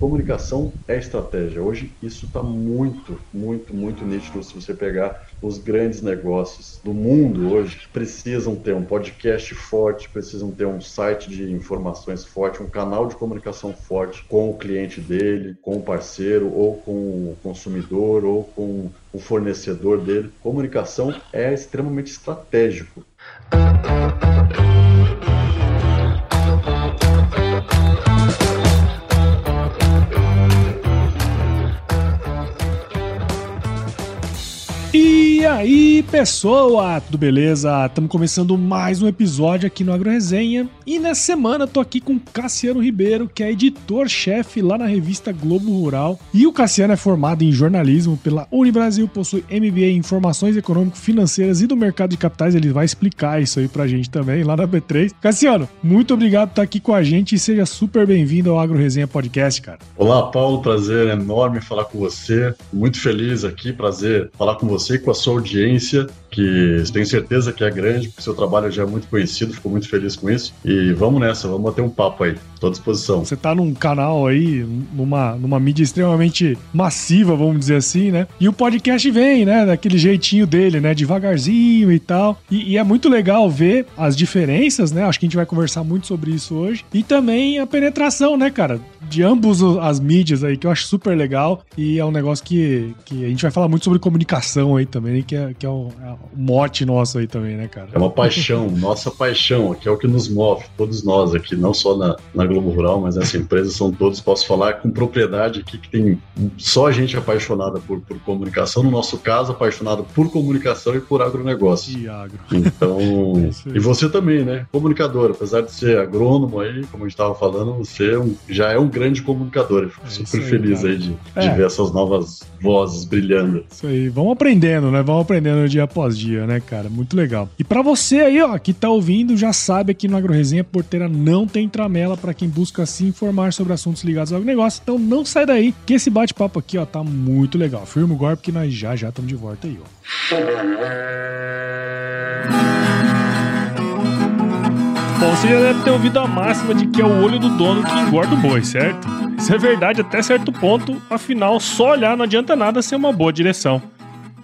comunicação é estratégia. Hoje isso está muito, muito, muito nítido se você pegar os grandes negócios do mundo hoje precisam ter um podcast forte, precisam ter um site de informações forte, um canal de comunicação forte com o cliente dele, com o parceiro, ou com o consumidor, ou com o fornecedor dele. Comunicação é extremamente estratégico. Aí, pessoal, tudo beleza? Estamos começando mais um episódio aqui no Agro Resenha. E nessa semana tô aqui com Cassiano Ribeiro, que é editor-chefe lá na revista Globo Rural. E o Cassiano é formado em jornalismo pela Unibrasil, possui MBA em Informações Econômico-Financeiras e do Mercado de Capitais. Ele vai explicar isso aí pra gente também lá na B3. Cassiano, muito obrigado por estar aqui com a gente e seja super bem-vindo ao Agro Resenha Podcast, cara. Olá, Paulo, prazer enorme falar com você. Muito feliz aqui, prazer falar com você e com a sua audiência, que tenho certeza que é grande, porque seu trabalho já é muito conhecido, fico muito feliz com isso. E vamos nessa, vamos bater um papo aí. Tô à disposição. Você tá num canal aí, numa, numa mídia extremamente massiva, vamos dizer assim, né? E o podcast vem, né? Daquele jeitinho dele, né? Devagarzinho e tal. E, e é muito legal ver as diferenças, né? Acho que a gente vai conversar muito sobre isso hoje. E também a penetração, né, cara? De ambos as mídias aí, que eu acho super legal. E é um negócio que, que a gente vai falar muito sobre comunicação aí também, que é, que é, é mote nosso aí também, né, cara? É uma paixão, nossa paixão, que é o que nos move, todos nós aqui, não só na, na Globo Rural, mas essa empresa são todos, posso falar com propriedade aqui, que tem só gente apaixonada por, por comunicação, no nosso caso, apaixonado por comunicação e por agronegócio. E agro. Então, é e você também, né? Comunicador, apesar de ser agrônomo aí, como a gente estava falando, você é um, já é um grande comunicador. Eu fico é super aí, feliz cara. aí de, de é. ver essas novas vozes brilhando. Isso aí, vamos aprendendo, né? Vamos aprendendo dia após dia, né, cara? Muito legal. E para você aí, ó, que tá ouvindo, já sabe aqui no AgroResenha Porteira não tem tramela para quem busca se informar sobre assuntos ligados ao negócio. Então não sai daí, que esse bate-papo aqui, ó, tá muito legal. Firma o golpe que nós já já estamos de volta aí, ó. Bom, você já deve ter ouvido a máxima de que é o olho do dono que engorda o boi, certo? Isso é verdade até certo ponto, afinal, só olhar não adianta nada ser uma boa direção.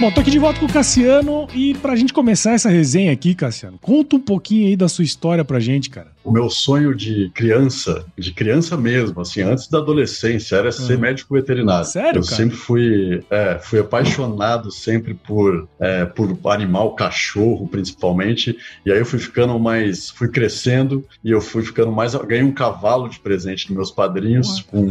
Bom, tô aqui de volta com o Cassiano e pra gente começar essa resenha aqui, Cassiano, conta um pouquinho aí da sua história pra gente, cara. O meu sonho de criança, de criança mesmo, assim, antes da adolescência, era ser uhum. médico veterinário. Sério, Eu cara? sempre fui, é, fui apaixonado sempre por, é, por animal, cachorro, principalmente, e aí eu fui ficando mais, fui crescendo e eu fui ficando mais, ganhei um cavalo de presente dos meus padrinhos, com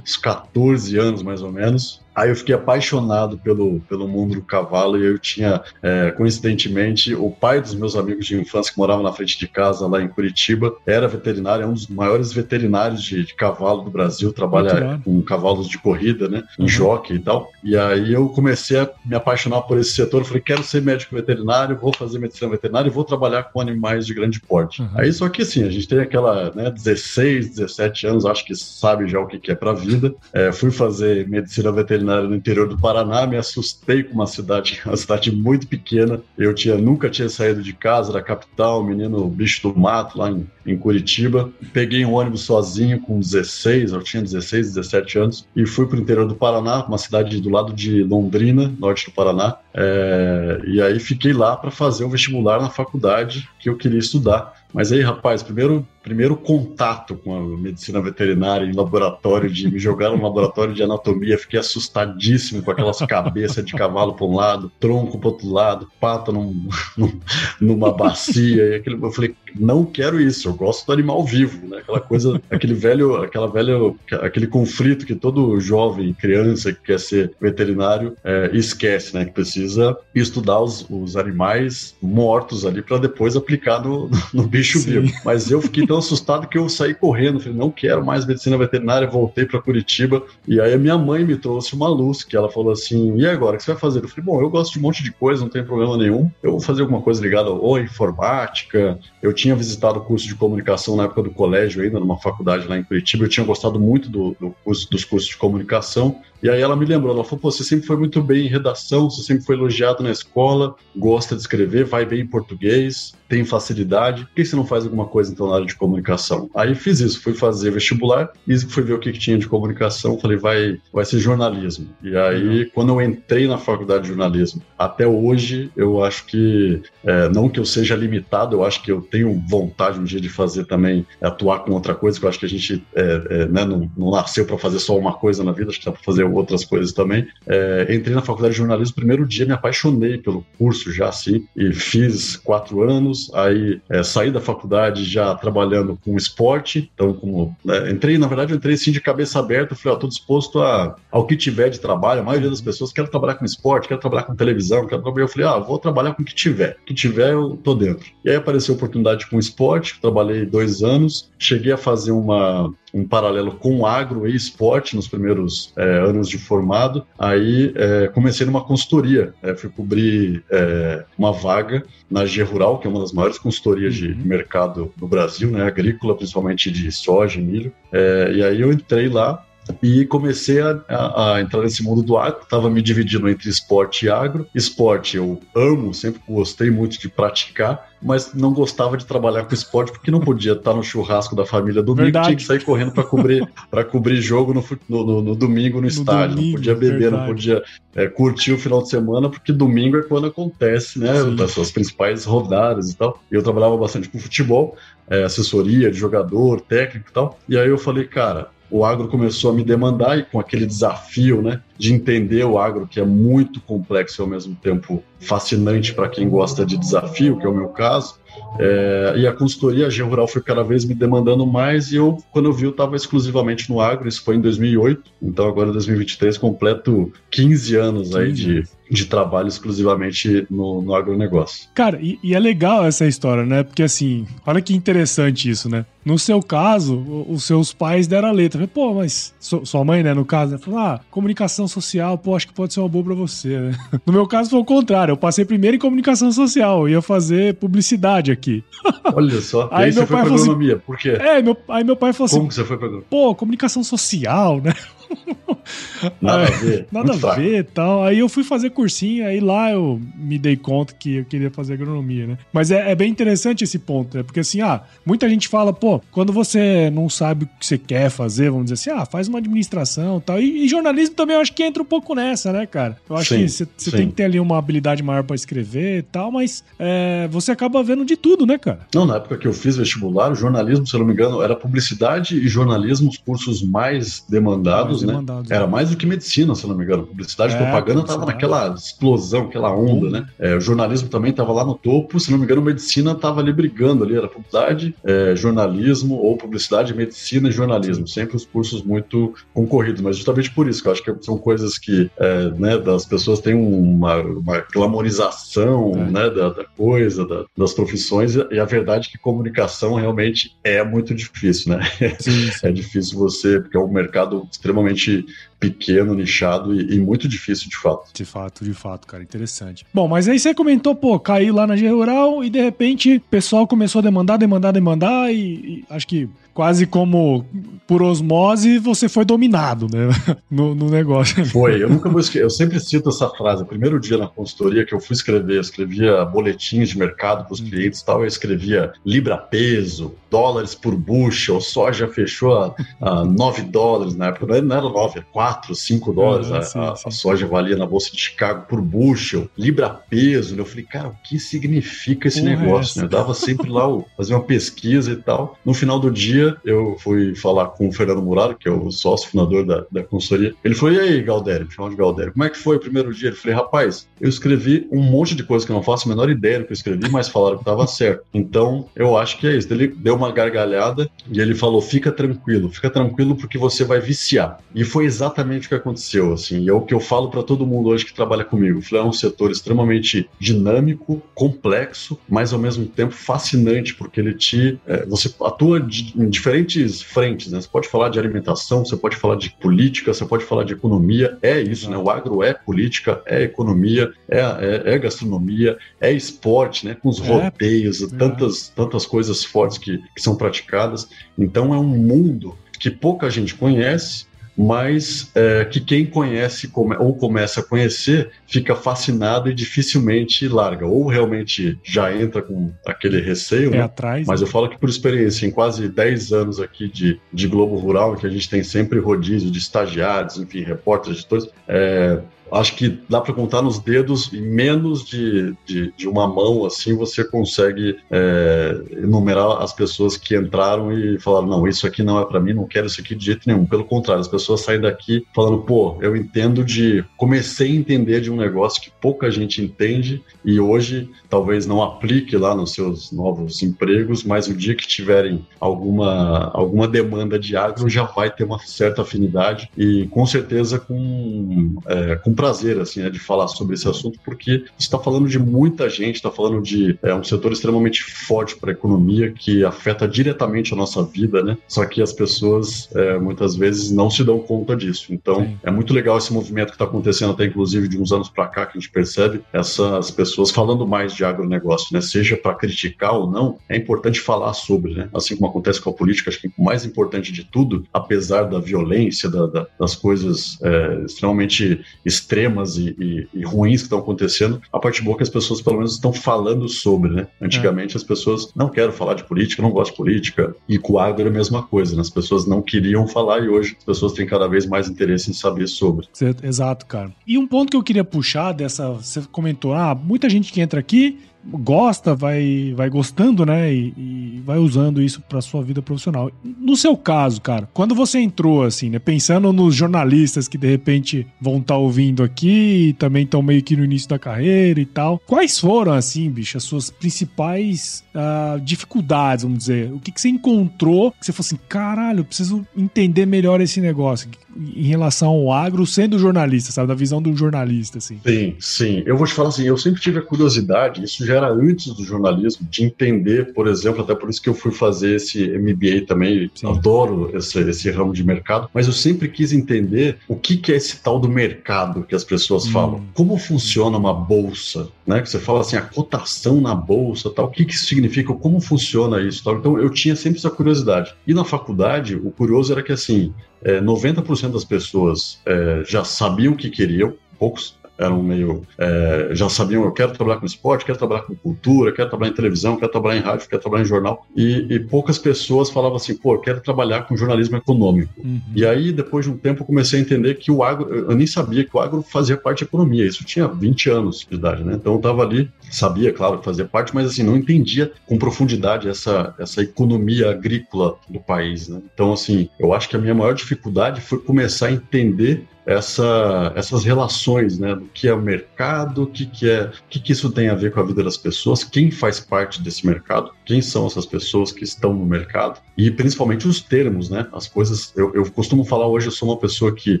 uns 14 anos mais ou menos, Aí eu fiquei apaixonado pelo, pelo mundo do cavalo e eu tinha, é, coincidentemente, o pai dos meus amigos de infância que morava na frente de casa lá em Curitiba, era veterinário, é um dos maiores veterinários de, de cavalo do Brasil, trabalha com cavalos de corrida, né, em uhum. jockey e tal. E aí eu comecei a me apaixonar por esse setor, falei, quero ser médico veterinário, vou fazer medicina veterinária e vou trabalhar com animais de grande porte. Uhum. Aí só que assim, a gente tem aquela, né, 16, 17 anos, acho que sabe já o que, que é pra vida. É, fui fazer medicina veterinária veterinária no interior do Paraná, me assustei com uma cidade, uma cidade muito pequena. Eu tinha nunca tinha saído de casa, da capital, menino bicho do mato lá em, em Curitiba. Peguei um ônibus sozinho com 16, eu tinha 16, 17 anos, e fui para o interior do Paraná, uma cidade do lado de Londrina, norte do Paraná. É, e aí fiquei lá para fazer o vestibular na faculdade que eu queria estudar Mas aí, rapaz, primeiro primeiro contato com a medicina veterinária em laboratório de me jogaram no laboratório de anatomia, fiquei assustadíssimo com aquelas cabeças de cavalo para um lado, tronco para outro lado, pata num, num, numa bacia, e aquele, eu falei, não quero isso, eu gosto do animal vivo, né? Aquela coisa, aquele velho, aquela velha, aquele conflito que todo jovem, criança que quer ser veterinário é, esquece, né? Que precisa estudar os, os animais mortos ali para depois aplicar no, no bicho Sim. vivo. Mas eu fiquei tão assustado que eu saí correndo, falei, não quero mais medicina veterinária, voltei para Curitiba. E aí a minha mãe me trouxe uma luz, que ela falou assim: e agora, o que você vai fazer? Eu falei, bom, eu gosto de um monte de coisa, não tem problema nenhum. Eu vou fazer alguma coisa ligada ou informática. Eu tinha visitado o curso de comunicação na época do colégio, ainda numa faculdade lá em Curitiba. Eu tinha gostado muito do, do curso, dos cursos de comunicação. E aí ela me lembrou, ela falou, pô, você sempre foi muito bem em redação, você sempre foi elogiado na escola, gosta de escrever, vai bem em português, tem facilidade, por que você não faz alguma coisa então na área de comunicação? Aí fiz isso, fui fazer vestibular e fui ver o que, que tinha de comunicação, falei, vai, vai ser jornalismo. E aí, uhum. quando eu entrei na faculdade de jornalismo, até hoje, eu acho que, é, não que eu seja limitado, eu acho que eu tenho vontade um dia de fazer também, atuar com outra coisa, que eu acho que a gente é, é, né, não, não nasceu para fazer só uma coisa na vida, acho que dá para fazer outras coisas também. É, entrei na faculdade de jornalismo, primeiro dia me apaixonei pelo curso já assim, e fiz quatro anos, aí é, saí da faculdade já trabalhando com esporte, então como né, entrei, na verdade eu entrei assim de cabeça aberta, falei, ó, tô disposto a, ao que tiver de trabalho, a maioria das pessoas quer trabalhar com esporte, quer trabalhar com televisão, quer trabalhar, eu falei, ah, vou trabalhar com o que tiver, que tiver eu tô dentro. E aí apareceu a oportunidade com esporte, trabalhei dois anos, cheguei a fazer uma um paralelo com o agro e esporte nos primeiros é, anos de formado. Aí é, comecei numa consultoria, é, fui cobrir é, uma vaga na G Rural, que é uma das maiores consultorias de uhum. mercado no Brasil, né, agrícola, principalmente de soja e milho. É, e aí eu entrei lá e comecei a, a, a, entrar nesse mundo do agro. Estava me dividindo entre esporte e agro. Esporte eu amo, sempre gostei muito de praticar, mas não gostava de trabalhar com esporte porque não podia estar no churrasco da família domingo, verdade. tinha que sair correndo para cobrir para cobrir jogo no, no, no, no domingo no, no estádio. Domingo, não podia beber, verdade. não podia é, curtir o final de semana, porque domingo é quando acontece, né? Sim. As principais rodadas e tal. Eu trabalhava bastante com futebol, é, assessoria de jogador, técnico e tal. E aí eu falei, cara, o agro começou a me demandar e com aquele desafio, né, de entender o agro que é muito complexo e ao mesmo tempo fascinante para quem gosta de desafio, que é o meu caso. É, e a consultoria a Rural foi cada vez me demandando mais e eu, quando eu vi, eu estava exclusivamente no agro, isso foi em 2008, então agora em 2023 completo 15 anos 15. aí de, de trabalho exclusivamente no, no agronegócio. Cara, e, e, é legal essa história, né? Porque assim, olha que interessante isso, né? No seu caso, os seus pais deram a letra. Pô, mas sua mãe, né, no caso, né, falou: ah, comunicação social, pô, acho que pode ser uma boa pra você, né? No meu caso foi o contrário. Eu passei primeiro em comunicação social, eu ia fazer publicidade aqui. Olha só. aí, aí meu você pai foi pra agronomia, assim, por quê? É, meu, aí meu pai falou assim: Como que você foi pra? Pô, comunicação social, né? Nada a ver. Nada a ver tal. Aí eu fui fazer cursinho, aí lá eu me dei conta que eu queria fazer agronomia, né? Mas é, é bem interessante esse ponto, né? Porque assim, ah, muita gente fala, pô, quando você não sabe o que você quer fazer, vamos dizer assim, ah, faz uma administração tal. e tal. E jornalismo também eu acho que entra um pouco nessa, né, cara? Eu acho sim, que você tem que ter ali uma habilidade maior para escrever e tal, mas é, você acaba vendo de tudo, né, cara? Não, na época que eu fiz vestibular, o jornalismo, se eu não me engano, era publicidade e jornalismo os cursos mais demandados né? Demandados, Era mais do que medicina, se não me engano. Publicidade e é, propaganda estava naquela explosão, aquela onda, né? É, o jornalismo também estava lá no topo, se não me engano, medicina estava ali brigando ali, era publicidade, é, jornalismo, ou publicidade, medicina e jornalismo. Sempre os cursos muito concorridos, mas justamente por isso, que eu acho que são coisas que é, né, das pessoas têm uma, uma glamorização é. né, da, da coisa, da, das profissões, e a verdade é que comunicação realmente é muito difícil, né? Sim, sim. É difícil você, porque é um mercado extremamente extremamente pequeno, nichado e, e, muito difícil de fato. De fato, de fato, cara, interessante. Bom, mas aí você comentou, pô, caiu lá na G Rural e de repente o pessoal começou a demandar, demandar, demandar e, e acho que quase como por osmose, você foi dominado, né? No, no negócio. Foi, eu nunca vou esquecer. Eu sempre cito essa frase. Primeiro dia na consultoria que eu fui escrever, eu escrevia boletins de mercado para os uhum. clientes e tal, eu escrevia libra peso, dólares por bushel, soja fechou a, a 9 dólares na época, não era 9, era 4, 5 dólares a, sim, a, sim. a, soja valia na bolsa de Chicago por bushel, libra peso. Eu falei, cara, o que significa esse Porra negócio? É né? Eu dava sempre lá, fazer uma pesquisa e tal. No final do dia, eu fui falar com o Fernando Murado, que é o sócio fundador da, da consultoria. Ele falou, e aí, Galdério, me de Galdério, como é que foi o primeiro dia? Ele falei, rapaz, eu escrevi um monte de coisa que eu não faço a menor ideia do que eu escrevi, mas falaram que estava certo. Então, eu acho que é isso. Ele deu uma gargalhada e ele falou: fica tranquilo, fica tranquilo porque você vai viciar. E foi exatamente o que aconteceu, assim. E é o que eu falo para todo mundo hoje que trabalha comigo. O é um setor extremamente dinâmico, complexo, mas ao mesmo tempo fascinante, porque ele te. É, você atua de, em diferentes frentes, né? Você pode falar de alimentação, você pode falar de política, você pode falar de economia. É isso, né? O agro é política, é economia, é, é, é gastronomia, é esporte, né? Com os é, rodeios, tantas, tantas coisas fortes que, que são praticadas. Então é um mundo que pouca gente conhece, mas é, que quem conhece come, ou começa a conhecer fica fascinado e dificilmente larga. Ou realmente já entra com aquele receio, é né? atrás, mas eu falo que por experiência, em quase 10 anos aqui de, de Globo Rural, que a gente tem sempre rodízio de estagiários, enfim, repórteres, editores, é, acho que dá para contar nos dedos e menos de, de, de, uma mão assim você consegue é, enumerar as pessoas que entraram e falaram não isso aqui não é para mim não quero isso aqui de jeito nenhum. Pelo contrário as pessoas saem daqui falando pô eu entendo de comecei a entender de um negócio que pouca gente entende e hoje talvez não aplique lá nos seus novos empregos mas o dia que tiverem alguma alguma demanda de agro já vai ter uma certa afinidade e com certeza com, é, com prazer assim, né, de falar sobre esse assunto, porque está falando de muita gente, está falando de é, um setor extremamente forte para a economia que afeta diretamente a nossa vida, né? Só que as pessoas é, muitas vezes não se dão conta disso. Então Sim. é muito legal esse movimento que está acontecendo até inclusive de uns anos para cá que a gente percebe essas pessoas falando mais de agronegócio, né? Seja para criticar ou não, é importante falar sobre, né? Assim como acontece com a política, acho que o mais importante de tudo, apesar da violência, da, da, das coisas é, extremamente extremas e, e, e ruins que estão acontecendo, a parte boa é que as pessoas pelo menos estão falando sobre, né? Antigamente é. as pessoas não querem falar de política, não gostam de política, e com o agro é a mesma coisa, né? As pessoas não queriam falar e hoje as pessoas têm cada vez mais interesse em saber sobre. Exato, cara. E um ponto que eu queria puxar dessa, você comentou, ah, muita gente que entra aqui gosta, vai, vai gostando, né? E, e vai usando isso para sua vida profissional. No seu caso, cara, quando você entrou, assim, né? Pensando nos jornalistas que de repente vão estar tá ouvindo aqui e também estão meio que no início da carreira e tal. Quais foram, assim, bicho, as suas principais uh, dificuldades, vamos dizer? O que, que você encontrou que você falou assim, caralho, eu preciso entender melhor esse negócio em relação ao agro sendo jornalista, sabe? Da visão do jornalista, assim. Sim, sim. Eu vou te falar assim, eu sempre tive a curiosidade, isso já era antes do jornalismo, de entender, por exemplo, até por isso que eu fui fazer esse MBA também, sim. adoro esse, esse ramo de mercado, mas eu sempre quis entender o que, que é esse tal do mercado que as pessoas hum. falam. Como funciona uma bolsa, né? Que você fala assim, a cotação na bolsa, tal, o que, que isso significa, como funciona isso, tal. Então eu tinha sempre essa curiosidade. E na faculdade, o curioso era que assim, é, 90% das pessoas é, já sabiam o que queriam, poucos eram meio. É, já sabiam, eu quero trabalhar com esporte, quero trabalhar com cultura, quero trabalhar em televisão, quero trabalhar em rádio, quero trabalhar em jornal. E, e poucas pessoas falavam assim, pô, eu quero trabalhar com jornalismo econômico. Uhum. E aí, depois de um tempo, eu comecei a entender que o agro, eu nem sabia que o agro fazia parte da economia. Isso tinha 20 anos de idade, né? Então eu estava ali, sabia, claro, que fazia parte, mas assim, não entendia com profundidade essa, essa economia agrícola do país, né? Então, assim, eu acho que a minha maior dificuldade foi começar a entender essa, essas relações, né, do que é o mercado, o que, que é, o que, que isso tem a ver com a vida das pessoas, quem faz parte desse mercado, quem são essas pessoas que estão no mercado e principalmente os termos, né, as coisas. Eu, eu costumo falar hoje, eu sou uma pessoa que,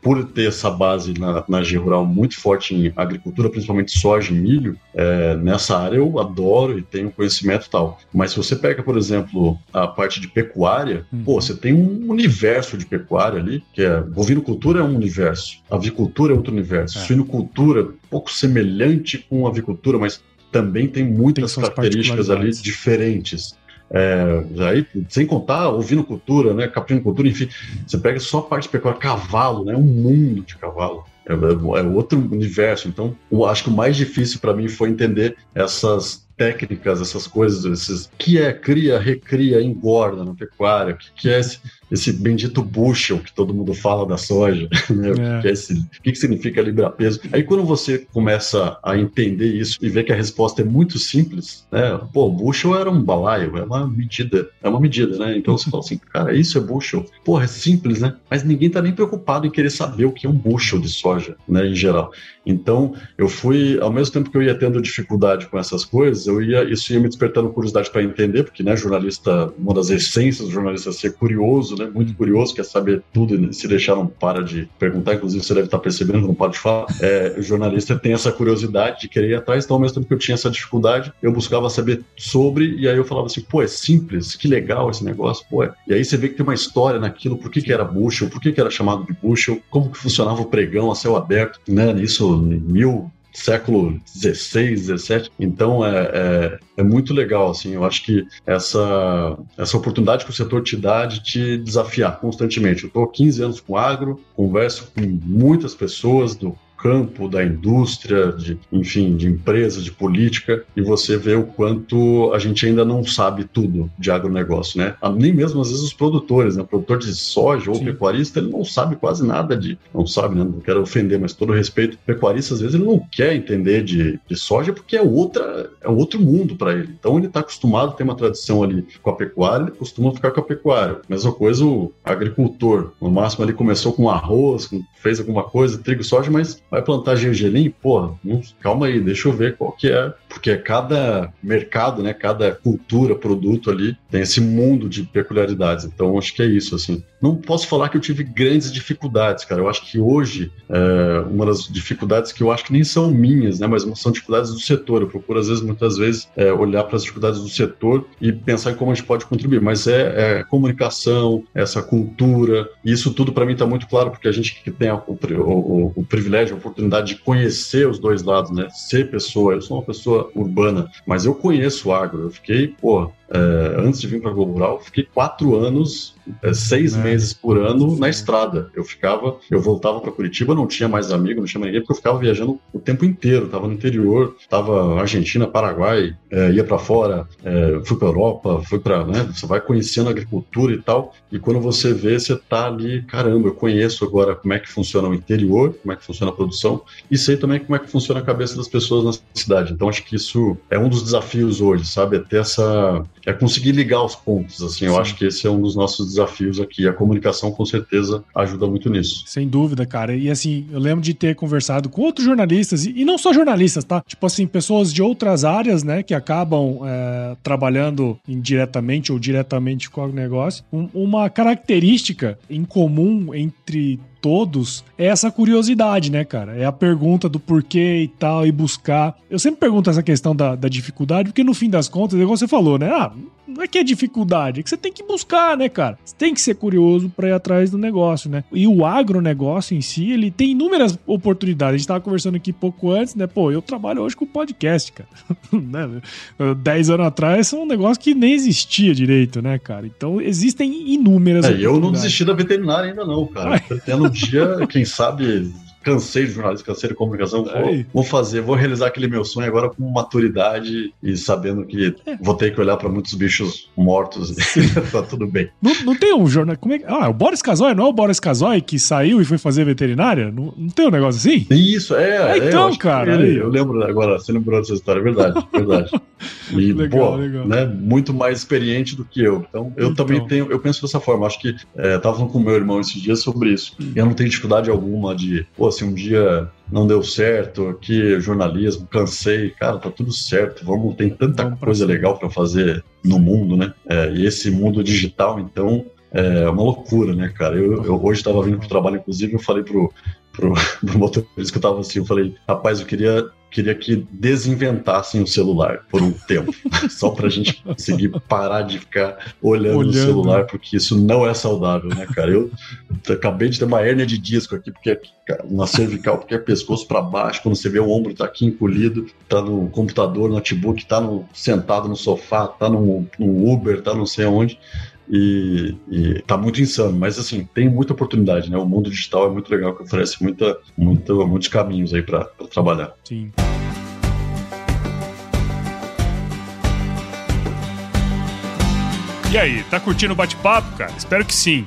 por ter essa base na, na G Rural muito forte em agricultura, principalmente soja e milho, é, nessa área eu adoro e tenho conhecimento e tal. Mas se você pega, por exemplo, a parte de pecuária, uhum. pô, você tem um universo de pecuária ali, que é bovinocultura é um universo avicultura é outro universo. É. Suinocultura, um pouco semelhante com avicultura, mas também tem muitas tem características ali diferentes. É, aí, sem contar ouvindo cultura, né? Caprino cultura, enfim, você pega só a parte pecuária, cavalo, né? Um mundo de cavalo. É, é, é outro universo. Então, eu acho que o mais difícil para mim foi entender essas técnicas, essas coisas, esses que é cria, recria, engorda na pecuária, o que, que é esse, esse bendito bushel que todo mundo fala da soja, né? É. Esse, o que, que significa librar peso. Aí quando você começa a entender isso e vê que a resposta é muito simples, né? Pô, bushel era um balaio, é uma medida, é uma medida, né? Então você fala assim, cara, isso é bushel. Porra, é simples, né? Mas ninguém tá nem preocupado em querer saber o que é um bushel de soja, né, em geral. Então, eu fui, ao mesmo tempo que eu ia tendo dificuldade com essas coisas, eu ia, isso ia me despertando curiosidade para entender, porque, né, jornalista, uma das essências do jornalista é ser curioso, né, muito curioso, quer saber tudo e se deixar não para de perguntar, inclusive você deve estar percebendo que não pode falar. É, o jornalista tem essa curiosidade de querer ir atrás, então, ao mesmo tempo que eu tinha essa dificuldade, eu buscava saber sobre, e aí eu falava assim, pô, é simples, que legal esse negócio, pô. É. E aí você vê que tem uma história naquilo, por que, que era bushel, por que, que era chamado de bushel, como que funcionava o pregão a céu aberto, né, isso mil século 16, 17. Então é, é, é, muito legal, assim. Eu acho que essa, essa oportunidade que o setor te dá de te desafiar constantemente. Eu estou 15 anos com agro, converso com muitas pessoas do campo, da indústria, de, enfim, de empresa, de política, e você vê o quanto a gente ainda não sabe tudo de agronegócio, né? Ah, nem mesmo às vezes os produtores, né? O produtor de soja ou Sim. pecuarista, ele não sabe quase nada de, não sabe, né? Não quero ofender, mas todo respeito, pecuarista às vezes ele não quer entender de, de soja porque é outra, é outro mundo para ele. Então ele está acostumado a ter uma tradição ali com a pecuária, ele costuma ficar com a pecuária. Mesma coisa o agricultor, no máximo ele começou com arroz, fez alguma coisa, trigo, soja, mas vai plantar gergelim? Porra, calma aí, deixa eu ver qual que é. Porque cada mercado, né, cada cultura, produto ali, tem esse mundo de peculiaridades. Então, acho que é isso, assim. Não posso falar que eu tive grandes dificuldades, cara. Eu acho que hoje, é, uma das dificuldades que eu acho que nem são minhas, né, mas são dificuldades do setor. Eu procuro, às vezes, muitas vezes, é, olhar para as dificuldades do setor e pensar em como a gente pode contribuir. Mas é, é comunicação, essa cultura, e isso tudo para mim está muito claro, porque a gente que tem a, o, o, o privilégio, oportunidade de conhecer os dois lados, né? Ser pessoa, eu sou uma pessoa urbana, mas eu conheço o agro. Eu fiquei, pô, é, antes de vir para Globo Rural, fiquei quatro anos, é, seis é. meses por ano na estrada. Eu ficava, eu voltava para Curitiba, não tinha mais amigo, não tinha mais ninguém, porque eu ficava viajando o tempo inteiro. Tava no interior, tava Argentina, Paraguai, é, ia para fora, é, fui para Europa, fui para, né? Você vai conhecendo a agricultura e tal. E quando você vê, você tá ali, caramba, eu conheço agora como é que funciona o interior, como é que funciona a produção e sei também como é que funciona a cabeça das pessoas na cidade. Então acho que isso é um dos desafios hoje, sabe? É ter essa é conseguir ligar os pontos, assim. Eu acho que esse é um dos nossos desafios aqui. A comunicação, com certeza, ajuda muito nisso. Sem dúvida, cara. E assim, eu lembro de ter conversado com outros jornalistas, e não só jornalistas, tá? Tipo assim, pessoas de outras áreas, né, que acabam é, trabalhando indiretamente ou diretamente com o negócio. Um, uma característica em comum entre todos é essa curiosidade, né, cara? É a pergunta do porquê e tal, e buscar. Eu sempre pergunto essa questão da, da dificuldade, porque no fim das contas, igual você falou, né? Ah, não é que é dificuldade, é que você tem que buscar, né, cara? Você tem que ser curioso para ir atrás do negócio, né? E o agronegócio em si, ele tem inúmeras oportunidades. A gente tava conversando aqui pouco antes, né? Pô, eu trabalho hoje com podcast, cara. né? Dez anos atrás, é um negócio que nem existia direito, né, cara? Então, existem inúmeras é, Eu não desisti da veterinária ainda não, cara. Pretendo um dia, quem sabe, cansei de jornalismo, cansei de comunicação, vou, vou, fazer, vou realizar aquele meu sonho agora com maturidade e sabendo que é. vou ter que olhar para muitos bichos mortos e tá tudo bem. Não, não tem um jornal. Como é, ah, o Boris Casoy, não é o Boris Casoy que saiu e foi fazer veterinária? Não, não tem um negócio assim? Isso, é. é então, cara. Ele, eu lembro agora, você lembrou dessa história, é verdade, verdade. E, legal, pô, legal. Né, muito mais experiente do que eu. Então, eu então. também tenho, eu penso dessa forma. Acho que é, tava falando com meu irmão esses dias sobre isso. Hum. Eu não tenho dificuldade alguma de, pô, se um dia não deu certo, que jornalismo, cansei, cara, tá tudo certo, vamos, tem tanta vamos coisa legal para fazer no mundo, né? É, e esse mundo digital, então, é uma loucura, né, cara? Eu, eu hoje estava vindo pro trabalho, inclusive, eu falei pro, pro, pro motorista que eu tava assim, eu falei, rapaz, eu queria queria que desinventassem o celular por um tempo, só para a gente conseguir parar de ficar olhando, olhando, o celular, porque isso não é saudável, né, cara? Eu acabei de ter uma hérnia de disco aqui, porque na cervical, porque é pescoço para baixo, quando você vê o ombro tá aqui encolhido, tá no computador, no notebook, tá no, sentado no sofá, tá no, no Uber, tá não sei onde e, e tá muito insano, mas assim, tem muita oportunidade, né? O mundo digital é muito legal, que oferece muita, muita, muitos caminhos aí para trabalhar. Sim. E aí, tá curtindo o bate-papo, cara? Espero que sim.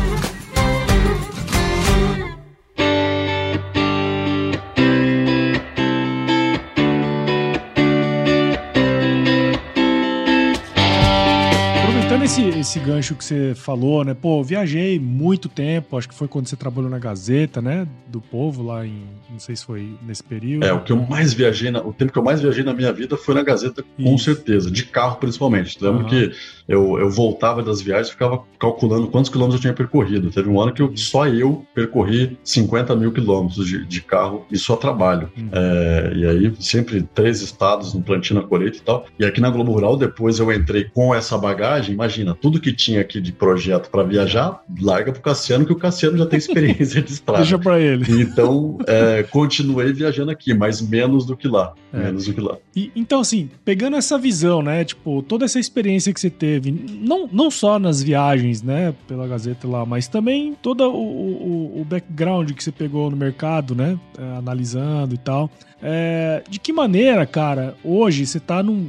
Esse, esse gancho que você falou, né? Pô, viajei muito tempo, acho que foi quando você trabalhou na Gazeta, né? Do Povo, lá em. Não sei se foi nesse período. É, o que eu mais viajei, na, o tempo que eu mais viajei na minha vida foi na Gazeta, com Isso. certeza, de carro principalmente. Lembro uhum. que eu, eu voltava das viagens e ficava calculando quantos quilômetros eu tinha percorrido. Teve um ano que eu, só eu percorri 50 mil quilômetros de, de carro e só trabalho. Uhum. É, e aí, sempre três estados no plantio, na colheita e tal. E aqui na Globo Rural, depois eu entrei com essa bagagem, imagina imagina, tudo que tinha aqui de projeto para viajar, larga pro Cassiano, que o Cassiano já tem experiência de estrada. Deixa para ele. Então, é, continuei viajando aqui, mas menos do que lá. É. Menos do que lá. E, então, assim, pegando essa visão, né? Tipo, toda essa experiência que você teve, não, não só nas viagens, né? Pela Gazeta lá, mas também todo o, o, o background que você pegou no mercado, né? É, analisando e tal. É, de que maneira, cara, hoje você tá num,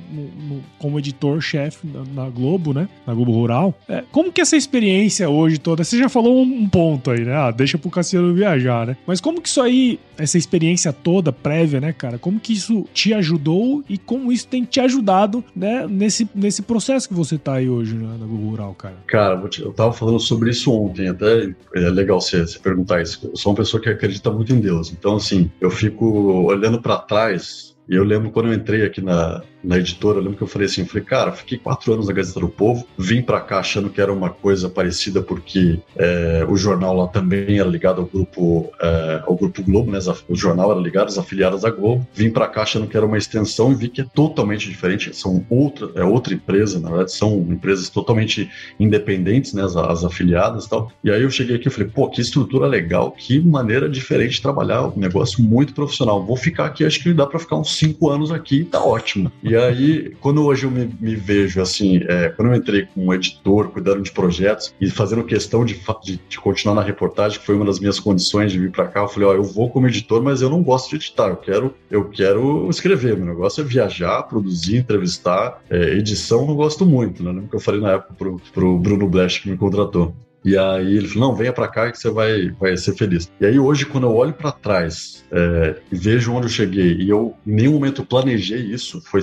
como editor-chefe na, na, Globo, né? Na Globo Rural. É, como que essa experiência hoje toda? Você já falou um, um, ponto aí, né? Ah, deixa pro Cassiano viajar, né? Mas como que isso aí, essa experiência toda prévia, né, cara? Como que isso te ajudou e como isso tem te ajudado, né? Nesse, nesse processo que você tá aí hoje né, na Globo Rural, cara? Cara, eu tava falando sobre isso ontem, até é legal você, você perguntar isso. Eu sou uma pessoa que acredita muito em Deus. Então, assim, eu fico olhando para trás, e eu lembro quando eu entrei aqui na, na editora, eu lembro que eu falei assim, eu falei, cara, fiquei quatro anos na Gazeta do Povo, vim para cá achando que era uma coisa parecida porque é, o jornal lá também era ligado ao grupo é, ao grupo Globo, né? O jornal era ligado às afiliadas da Globo. Vim para cá achando que era uma extensão e vi que é totalmente diferente. São outra é outra empresa, na verdade são empresas totalmente independentes, né? As, as afiliadas, e tal. E aí eu cheguei aqui e falei, pô, que estrutura legal, que maneira diferente de trabalhar, um negócio muito profissional. Vou ficar aqui, acho que dá para ficar uns cinco anos aqui, tá ótimo. E aí, quando hoje eu me, me vejo assim, é, quando eu entrei como editor, cuidando de projetos e fazendo questão de, de, de, continuar na reportagem, que foi uma das minhas condições de vir para cá, eu falei, ó, eu vou como editor, mas eu não gosto de editar, eu quero, eu quero escrever, meu negócio é viajar, produzir, entrevistar, é, edição não gosto muito, né? Lembro que eu falei na época pro, pro Bruno Blesch que me contratou. E aí ele falou: não, venha para cá que você vai, vai ser feliz. E aí hoje, quando eu olho para trás é, e vejo onde eu cheguei, e eu em nenhum momento planejei isso, foi,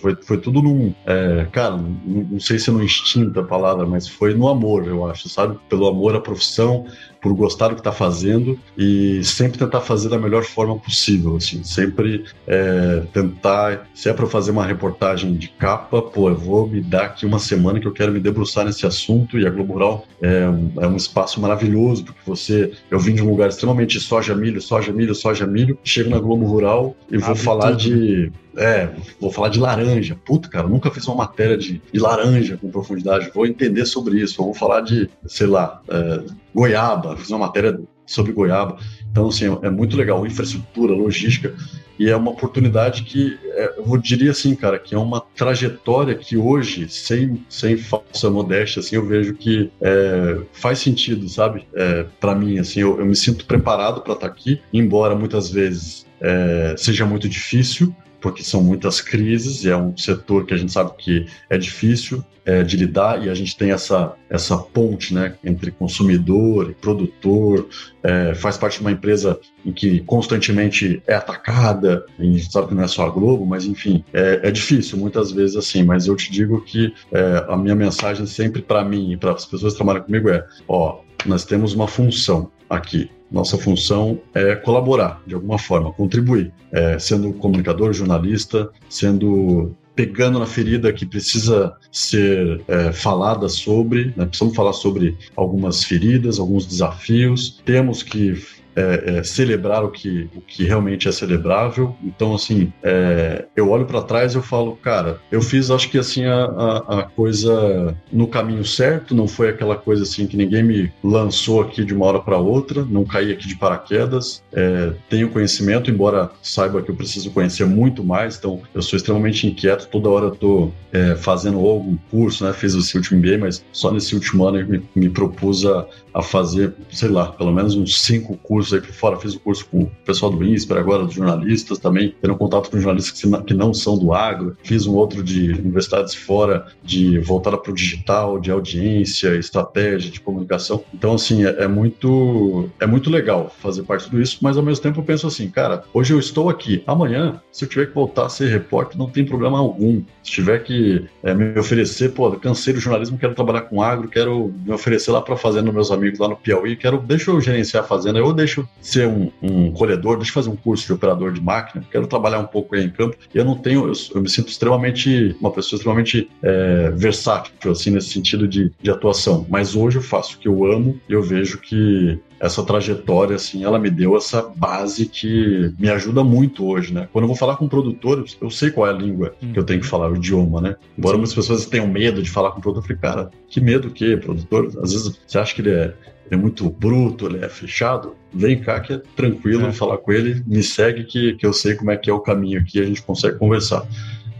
foi, foi tudo num. É, cara, não, não, sei se é no instinto a palavra, mas foi no amor, eu acho, sabe? Pelo amor à profissão, por gostar do que está fazendo e sempre tentar fazer da melhor forma possível, assim, sempre é, tentar, se é para fazer uma reportagem de capa, pô, eu vou me dar aqui uma semana que eu quero me debruçar nesse assunto e a Globo Rural é, é um espaço maravilhoso porque você, eu vim de um lugar extremamente soja, milho, soja, milho, soja, milho, chego na Globo Rural e vou falar tudo. de é, vou falar de laranja. Puta, cara, nunca fiz uma matéria de, de laranja com profundidade. Vou entender sobre isso. Vou falar de, sei lá, é, goiaba. Fiz uma matéria sobre goiaba. Então, assim, é muito legal, infraestrutura, logística, e é uma oportunidade que, é, eu diria assim, cara, que é uma trajetória que hoje, sem, sem falsa modéstia, assim, eu vejo que é, faz sentido, sabe? É, para mim, assim, eu, eu, me sinto preparado para estar tá aqui, embora muitas vezes é, seja muito difícil, porque são muitas crises, e é um setor que a gente sabe que é difícil é, de lidar, e a gente tem essa, essa ponte né, entre consumidor e produtor, é, faz parte de uma empresa em que constantemente é atacada, a gente sabe que não é só a Globo, mas enfim, é, é difícil muitas vezes assim, mas eu te digo que é, a minha mensagem sempre para mim e para as pessoas que trabalham comigo é, ó, nós temos uma função aqui, nossa função é colaborar de alguma forma, contribuir, é, sendo comunicador, jornalista, sendo pegando na ferida que precisa ser é, falada sobre, né? precisamos falar sobre algumas feridas, alguns desafios, temos que é, é, celebrar o que, o que realmente é celebrável. Então, assim, é, eu olho para trás e eu falo, cara, eu fiz, acho que assim a, a, a, coisa no caminho certo. Não foi aquela coisa assim que ninguém me lançou aqui de uma hora para outra. Não caí aqui de paraquedas. É, tenho conhecimento, embora saiba que eu preciso conhecer muito mais. Então, eu sou extremamente inquieto. Toda hora eu tô é, fazendo algum curso, né? Fiz esse último MBA, mas só nesse último ano eu me, me propus a, a fazer, sei lá, pelo menos uns cinco cursos aí por fora, fiz o curso com o pessoal do INSPER, agora dos jornalistas também, tendo contato com jornalistas que não são do agro, fiz um outro de universidades fora, de voltada para o digital, de audiência, estratégia, de comunicação. Então, assim, é, é, muito é muito legal fazer parte tudo isso, mas ao mesmo tempo eu penso assim, cara, hoje eu estou aqui, amanhã, se eu tiver que voltar a ser repórter, não tem problema algum. Se tiver que é, me oferecer, pô, cansei do jornalismo, quero trabalhar com agro, quero me oferecer lá para fazenda meus amigos lá no Piauí, quero, deixa eu gerenciar a fazenda, eu deixo ser um, um, colhedor, deixa eu fazer um curso de operador de máquina, quero trabalhar um pouco aí em campo. E eu não tenho, eu, eu me sinto extremamente, uma pessoa extremamente é, versátil, assim, nesse sentido de, de atuação. Mas hoje eu faço o que eu amo e eu vejo que essa trajetória, assim, ela me deu essa base que me ajuda muito hoje, né? Quando eu vou falar com produtores, eu sei qual é a língua que eu tenho que falar, o idioma, né? Embora Sim. muitas pessoas tenham medo de falar com o produtor, eu falei, cara, que medo o quê, produtor? Às vezes você acha que ele é é muito bruto, ele é fechado, vem cá que é tranquilo é. falar com ele, me segue que, que eu sei como é que é o caminho aqui, a gente consegue conversar.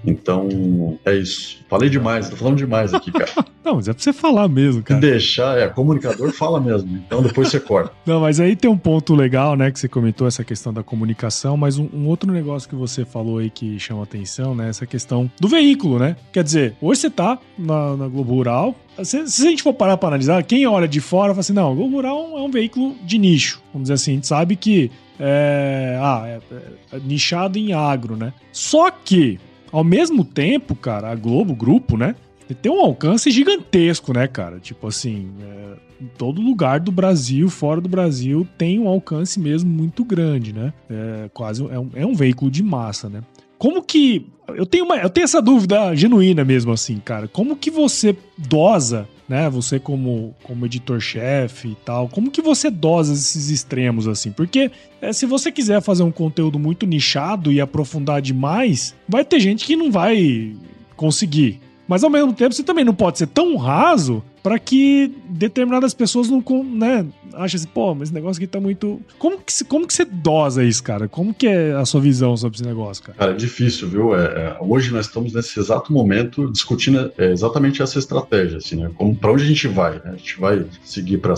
Então, é isso. Falei demais, tô falando demais aqui, cara. Não, mas é pra você falar mesmo, cara. Deixar, é, comunicador fala mesmo, então depois você corta. Não, mas aí tem um ponto legal, né, que você comentou, essa questão da comunicação, mas um, um outro negócio que você falou aí que chama atenção, né, essa questão do veículo, né? Quer dizer, hoje você tá na, na Globo Rural, se, se, a gente for parar para analisar, quem olha de fora fala assim: não, o Globo Rural é um veículo de nicho. Vamos dizer assim, a gente sabe que é, ah, é, é, é nichado em agro, né? Só que ao mesmo tempo, cara, a Globo, grupo, né? Tem um alcance gigantesco, né, cara? Tipo assim, é, em todo lugar do Brasil, fora do Brasil, tem um alcance mesmo muito grande, né? É quase é um, é um veículo de massa, né? Como que. Eu tenho, uma, eu tenho essa dúvida genuína mesmo, assim, cara. Como que você dosa né? Você como, como editor-chefe e tal, como que você dosa esses extremos assim? Porque é, se você quiser fazer um conteúdo muito nichado e aprofundar demais, vai ter gente que não vai conseguir. Mas ao mesmo tempo, você também não pode ser tão raso para que determinadas pessoas não, né, achem assim, pô, mas esse negócio aqui tá muito. Como que, como que você dosa isso, cara? Como que é a sua visão sobre esse negócio, cara? Cara, é difícil, viu? É, é, hoje nós estamos nesse exato momento discutindo é, exatamente essa estratégia, assim, né? Como, pra onde a gente vai? Né? A gente vai seguir para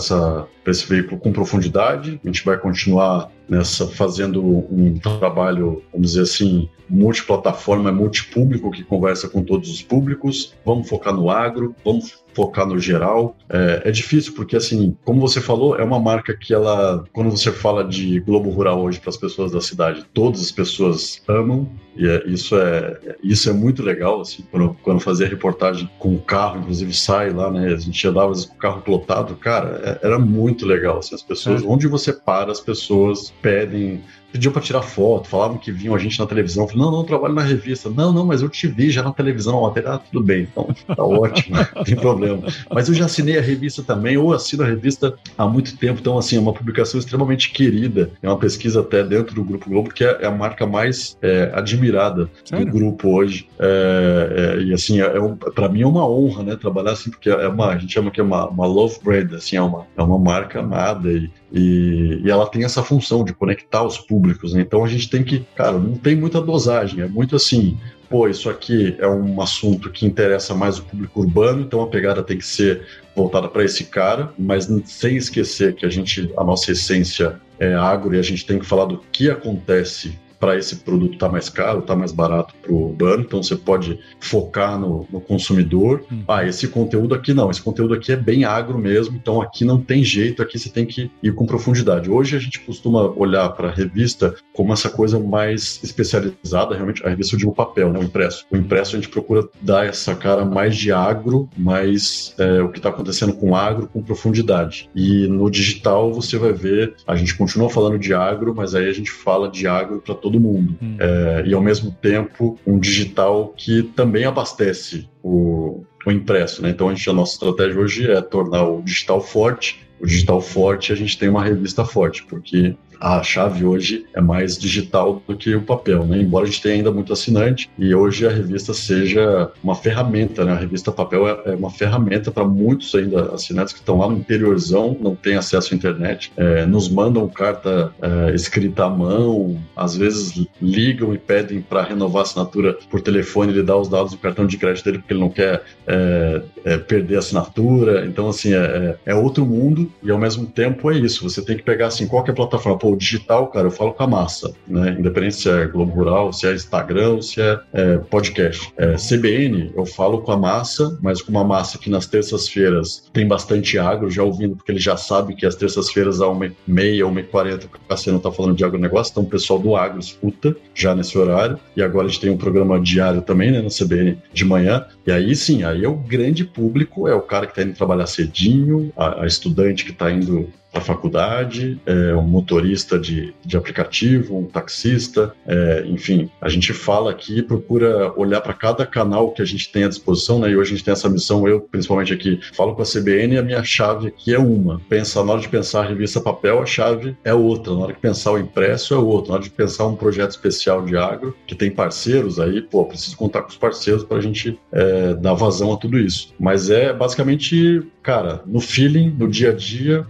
esse veículo com profundidade, a gente vai continuar nessa fazendo um trabalho, vamos dizer assim, multiplataforma, multipúblico que conversa com todos os públicos. Vamos focar no agro, vamos focar no geral. É, é, difícil porque, assim, como você falou, é uma marca que ela, quando você fala de Globo Rural hoje para as pessoas da cidade, todas as pessoas amam e é, isso é isso é muito legal, assim, quando, quando fazia reportagem com o carro, inclusive sai lá, né, a gente andava com o carro plotado, cara, é, era muito legal, assim, as pessoas, é. onde você para, as pessoas pedem pediam para tirar foto, falavam que viam a gente na televisão. Falei, não, não, eu trabalho na revista. Não, não, mas eu te vi já na televisão, matéria, ah, tudo bem, então tá ótimo, não tem problema. Mas eu já assinei a revista também, ou assino a revista há muito tempo, então, assim, é uma publicação extremamente querida. É uma pesquisa até dentro do Grupo Globo, que é, é a marca mais é, admirada admirada Sério? do grupo hoje. É, é, e assim, é, um, para mim é uma honra, né, trabalhar assim, porque é uma, a gente chama que é uma, uma love brand, assim, é uma, é uma marca amada e, e, e, ela tem essa função de conectar os públicos, né? Então a gente tem que, cara, não tem muita dosagem, é muito assim, pô, isso aqui é um assunto que interessa mais o público urbano, então a pegada tem que ser voltada para esse cara, mas sem esquecer que a gente, a nossa essência é agro e a gente tem que falar do que acontece para esse produto estar tá mais caro, estar tá mais barato para o urbano, então você pode focar no, no consumidor. Hum. Ah, esse conteúdo aqui não, esse conteúdo aqui é bem agro mesmo, então aqui não tem jeito, aqui você tem que ir com profundidade. Hoje a gente costuma olhar para a revista como essa coisa mais especializada, realmente, a revista de um papel, né, o impresso. O impresso a gente procura dar essa cara mais de agro, mais é, o que está acontecendo com agro, com profundidade. E no digital você vai ver, a gente continua falando de agro, mas aí a gente fala de agro para todo mundo. Hum. É, e ao mesmo tempo, um digital que também abastece o, o impresso. Né? Então, a, gente, a nossa estratégia hoje é tornar o digital forte. O digital forte, a gente tem uma revista forte, porque a chave hoje é mais digital do que o papel, né? Embora a gente tenha ainda muito assinante e hoje a revista seja uma ferramenta, né? A revista papel é, é uma ferramenta para muitos ainda assinantes que estão lá no interiorzão, não têm acesso à internet, é, nos mandam carta é, escrita à mão, às vezes ligam e pedem para renovar a assinatura por telefone, ele dá os dados do cartão de crédito dele porque ele não quer é, é, perder a assinatura. Então, assim, é, é, outro mundo e ao mesmo tempo é isso. Você tem que pegar assim qualquer plataforma pô, digital, cara, eu falo com a massa, né? Independente se é Globo Rural, se é Instagram ou se é, é podcast. É, CBN, eu falo com a massa, mas com uma massa que nas terças-feiras tem bastante agro, já ouvindo, porque ele já sabe que as terças-feiras, a 1h30, 1h40, o Cassiano tá falando de agronegócio, então o pessoal do agro escuta já nesse horário. E agora a gente tem um programa diário também, né, na CBN de manhã. E aí sim, aí é o grande público, é o cara que tá indo trabalhar cedinho, a, a estudante que tá indo da faculdade, é, um motorista de, de aplicativo, um taxista, é, enfim, a gente fala aqui, procura olhar para cada canal que a gente tem à disposição, né? E hoje a gente tem essa missão, eu principalmente aqui, falo com a CBN e a minha chave aqui é uma. Pensa, na hora de pensar a revista papel, a chave é outra. Na hora de pensar o impresso, é outra. Na hora de pensar um projeto especial de agro, que tem parceiros aí, pô, preciso contar com os parceiros para a gente é, dar vazão a tudo isso. Mas é basicamente, cara, no feeling, no dia a dia,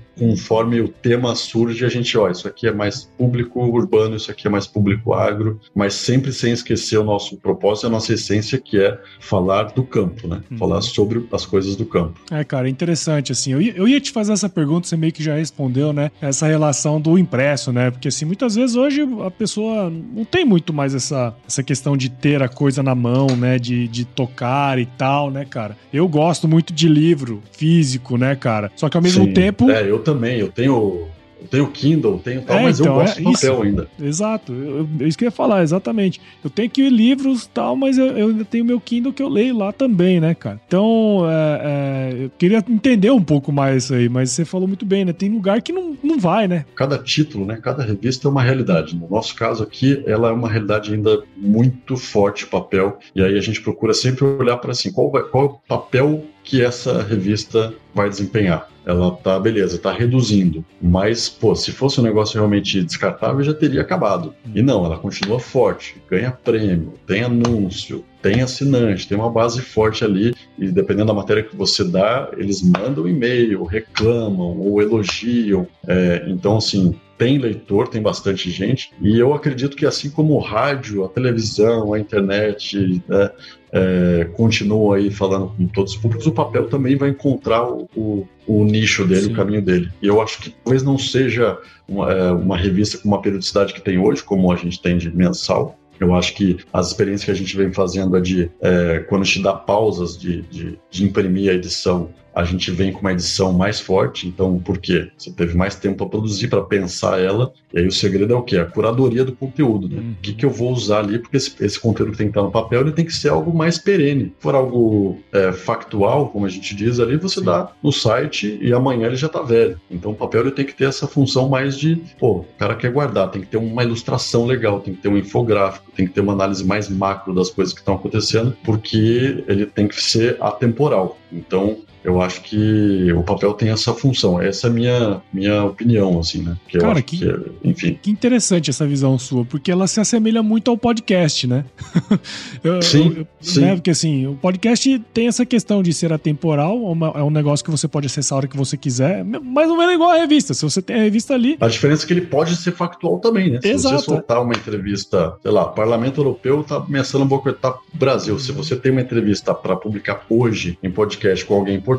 conforme o tema surge, a gente, ó, isso aqui é mais público urbano, isso aqui é mais público agro, mas sempre sem esquecer o nosso propósito, a nossa essência, que é falar do campo, né? Uhum. Falar sobre as coisas do campo. É, cara, interessante, assim, eu ia, eu ia te fazer essa pergunta, você meio que já respondeu, né? Essa relação do impresso, né? Porque, assim, muitas vezes hoje a pessoa não tem muito mais essa, essa questão de ter a coisa na mão, né? De, de tocar e tal, né, cara? Eu gosto muito de livro físico, né, cara? Só que ao mesmo Sim. tempo... É, eu também, eu tenho eu tenho Kindle, tenho tal, é, mas então, eu gosto é, de papel isso, ainda. Exato, eu, eu, isso que eu ia falar, exatamente. Eu tenho aqui livros tal, mas eu, eu ainda tenho meu Kindle que eu leio lá também, né, cara? Então, é, é, eu queria entender um pouco mais isso aí, mas você falou muito bem, né? Tem lugar que não, não vai, né? Cada título, né? Cada revista é uma realidade. No nosso caso aqui, ela é uma realidade ainda muito forte, papel, e aí a gente procura sempre olhar para assim, qual, vai, qual é o papel que essa revista vai desempenhar. Ela tá, beleza, tá reduzindo. Mas, pô, se fosse um negócio realmente descartável, já teria acabado. E não, ela continua forte, ganha prêmio, tem anúncio, tem assinante, tem uma base forte ali. E dependendo da matéria que você dá, eles mandam e-mail, reclamam ou elogiam. É, então, assim, tem leitor, tem bastante gente, e eu acredito que assim como o rádio, a televisão, a internet, né, é, continua aí falando com todos os públicos, o papel também vai encontrar o, o, o nicho dele, Sim. o caminho dele. E eu acho que talvez não seja uma, é, uma revista com uma periodicidade que tem hoje, como a gente tem de mensal, eu acho que as experiências que a gente vem fazendo é de é, quando a gente dá pausas de, de, de, imprimir a edição, a gente vem com uma edição mais forte. Então, por quê? Você teve mais tempo para produzir, para pensar ela. E aí o segredo é o quê? A curadoria do conteúdo. Né? O que, que eu vou usar ali? Porque esse, esse, conteúdo que tem que estar no papel ele tem que ser algo mais perene. Se for algo é, factual, como a gente diz ali, você Sim. dá no site e amanhã ele já está velho. Então o papel ele tem que ter essa função mais de, pô, o cara quer guardar, tem que ter uma ilustração legal, tem que ter um infográfico, tem que ter uma análise mais macro das coisas que estão acontecendo, porque ele tem que ser atemporal. Então, eu acho que o papel tem essa função. Essa é a minha, minha opinião, assim, né? Que Cara, que, que, enfim. Que interessante essa visão sua, porque ela se assemelha muito ao podcast, né? eu, sim, eu, sim. Né? Porque assim, o podcast tem essa questão de ser atemporal, é um negócio que você pode acessar a hora que você quiser, mas não é igual a revista. Se você tem a revista ali. A diferença é que ele pode ser factual também, né? Se Exato. você soltar uma entrevista, sei lá, Parlamento Europeu tá ameaçando boicotar o Brasil. Se você tem uma entrevista para publicar hoje em podcast com alguém importante,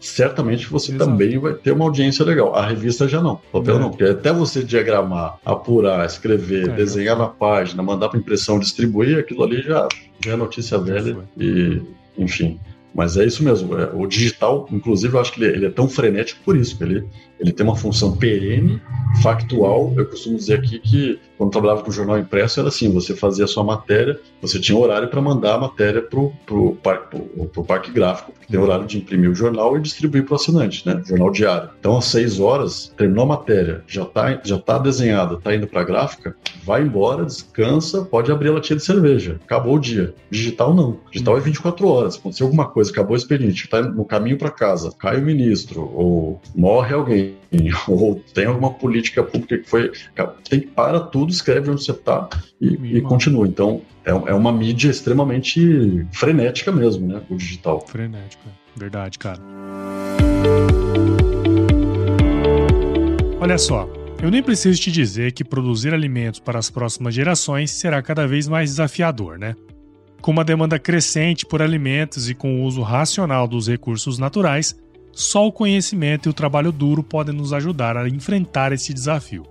certamente você Exato. também vai ter uma audiência legal. A revista já não, papel é. não. Porque até você diagramar, apurar, escrever, é, desenhar na página, mandar para impressão, distribuir, aquilo ali já, já é notícia velha. E, enfim. Mas é isso mesmo. É, o digital, inclusive, eu acho que ele, ele, é tão frenético por isso. Ele, ele tem uma função perene, factual. Eu costumo dizer aqui que quando trabalhava com jornal impresso era assim: você fazia a sua matéria, você tinha horário para mandar a matéria para o pro, pro, pro parque gráfico, porque tem horário de imprimir o jornal e distribuir para o assinante, né? Jornal diário. Então, às seis horas, terminou a matéria, já está já tá desenhada, está indo para a gráfica, vai embora, descansa, pode abrir a latinha de cerveja. Acabou o dia. Digital não. Digital é 24 horas. Aconteceu alguma coisa, acabou o expediente, está no caminho para casa, cai o ministro, ou morre alguém, ou tem alguma política pública que foi. Tem que para tudo, escreve onde você está e, e continua. Então, é, é uma mídia extremamente frenética mesmo, né? O digital. Frenética, verdade, cara. Olha só, eu nem preciso te dizer que produzir alimentos para as próximas gerações será cada vez mais desafiador, né? Com uma demanda crescente por alimentos e com o uso racional dos recursos naturais, só o conhecimento e o trabalho duro podem nos ajudar a enfrentar esse desafio.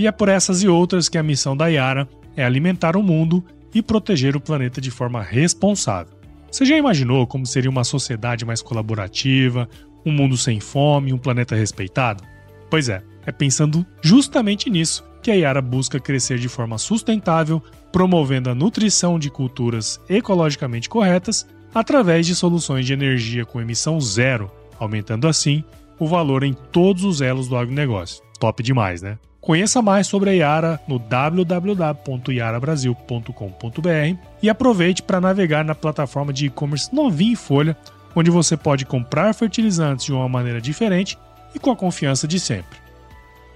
E é por essas e outras que a missão da Yara é alimentar o mundo e proteger o planeta de forma responsável. Você já imaginou como seria uma sociedade mais colaborativa, um mundo sem fome, um planeta respeitado? Pois é, é pensando justamente nisso que a Yara busca crescer de forma sustentável, promovendo a nutrição de culturas ecologicamente corretas através de soluções de energia com emissão zero, aumentando assim o valor em todos os elos do agronegócio. Top demais, né? Conheça mais sobre a Yara no www.yarabrasil.com.br e aproveite para navegar na plataforma de e-commerce novinha em folha, onde você pode comprar fertilizantes de uma maneira diferente e com a confiança de sempre.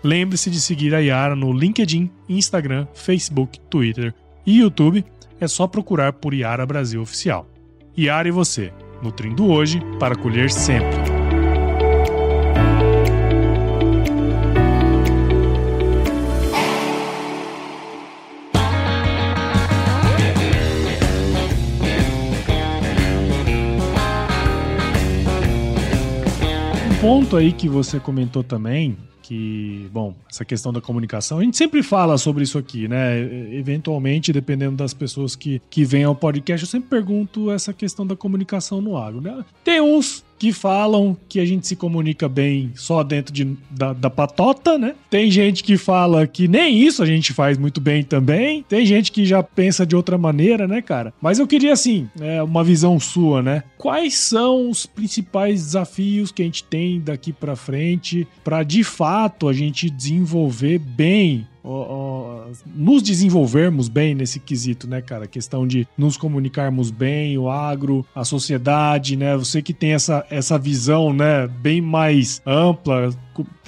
Lembre-se de seguir a Yara no LinkedIn, Instagram, Facebook, Twitter e YouTube. É só procurar por Yara Brasil Oficial. Yara e você, nutrindo hoje para colher sempre. Ponto aí que você comentou também que, bom, essa questão da comunicação, a gente sempre fala sobre isso aqui, né? Eventualmente, dependendo das pessoas que, que vêm ao podcast, eu sempre pergunto essa questão da comunicação no agro, né? Tem uns que falam que a gente se comunica bem só dentro de, da, da, patota, né? Tem gente que fala que nem isso a gente faz muito bem também. Tem gente que já pensa de outra maneira, né, cara? Mas eu queria, assim, é, uma visão sua, né? Quais são os principais desafios que a gente tem daqui para frente para de fato a gente desenvolver bem nos desenvolvermos bem nesse quesito, né, cara? A questão de nos comunicarmos bem, o agro, a sociedade, né? Você que tem essa, essa visão, né, bem mais ampla,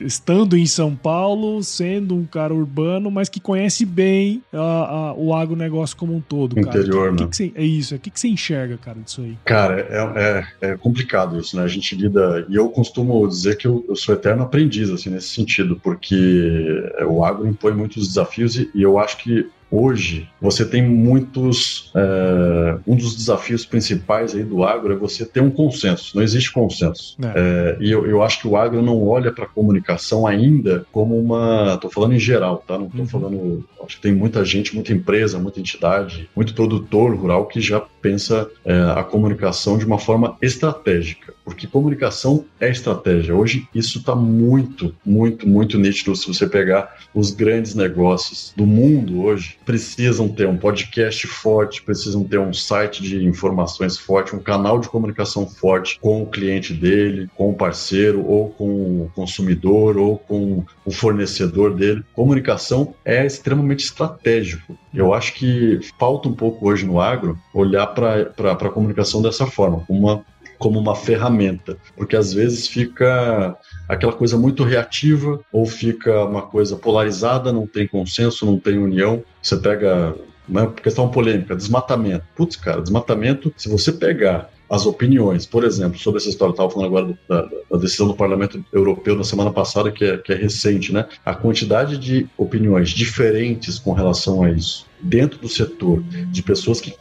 estando em São Paulo, sendo um cara urbano, mas que conhece bem a, a, o agronegócio como um todo, cara. Interior, né? Que que é isso, o que, que você enxerga, cara, disso aí? Cara, é, é, é, complicado isso, né? A gente lida, e eu costumo dizer que eu, eu sou eterno aprendiz, assim, nesse sentido, porque o agro impõe muitos desafios e, e eu acho que Hoje, você tem muitos. É, um dos desafios principais aí do agro é você ter um consenso. Não existe consenso. É. É, e eu, eu, acho que o agro não olha para a comunicação ainda como uma. Estou falando em geral, tá? Não estou uhum. falando. Acho que tem muita gente, muita empresa, muita entidade, muito produtor rural que já pensa é, a comunicação de uma forma estratégica. Porque comunicação é estratégia. Hoje, isso está muito, muito, muito nítido se você pegar os grandes negócios do mundo hoje precisam ter um podcast forte, precisam ter um site de informações forte, um canal de comunicação forte com o cliente dele, com o parceiro, ou com o consumidor, ou com o fornecedor dele. Comunicação é extremamente estratégico. Eu acho que falta um pouco hoje no agro olhar para a comunicação dessa forma, uma como uma ferramenta, porque às vezes fica aquela coisa muito reativa ou fica uma coisa polarizada, não tem consenso, não tem união. Você pega uma questão polêmica, desmatamento. Putz, cara, desmatamento, se você pegar as opiniões, por exemplo, sobre essa história, estava falando agora da, da, decisão do Parlamento Europeu na semana passada, que é, que é recente, né? A quantidade de opiniões diferentes com relação a isso dentro do setor, de pessoas que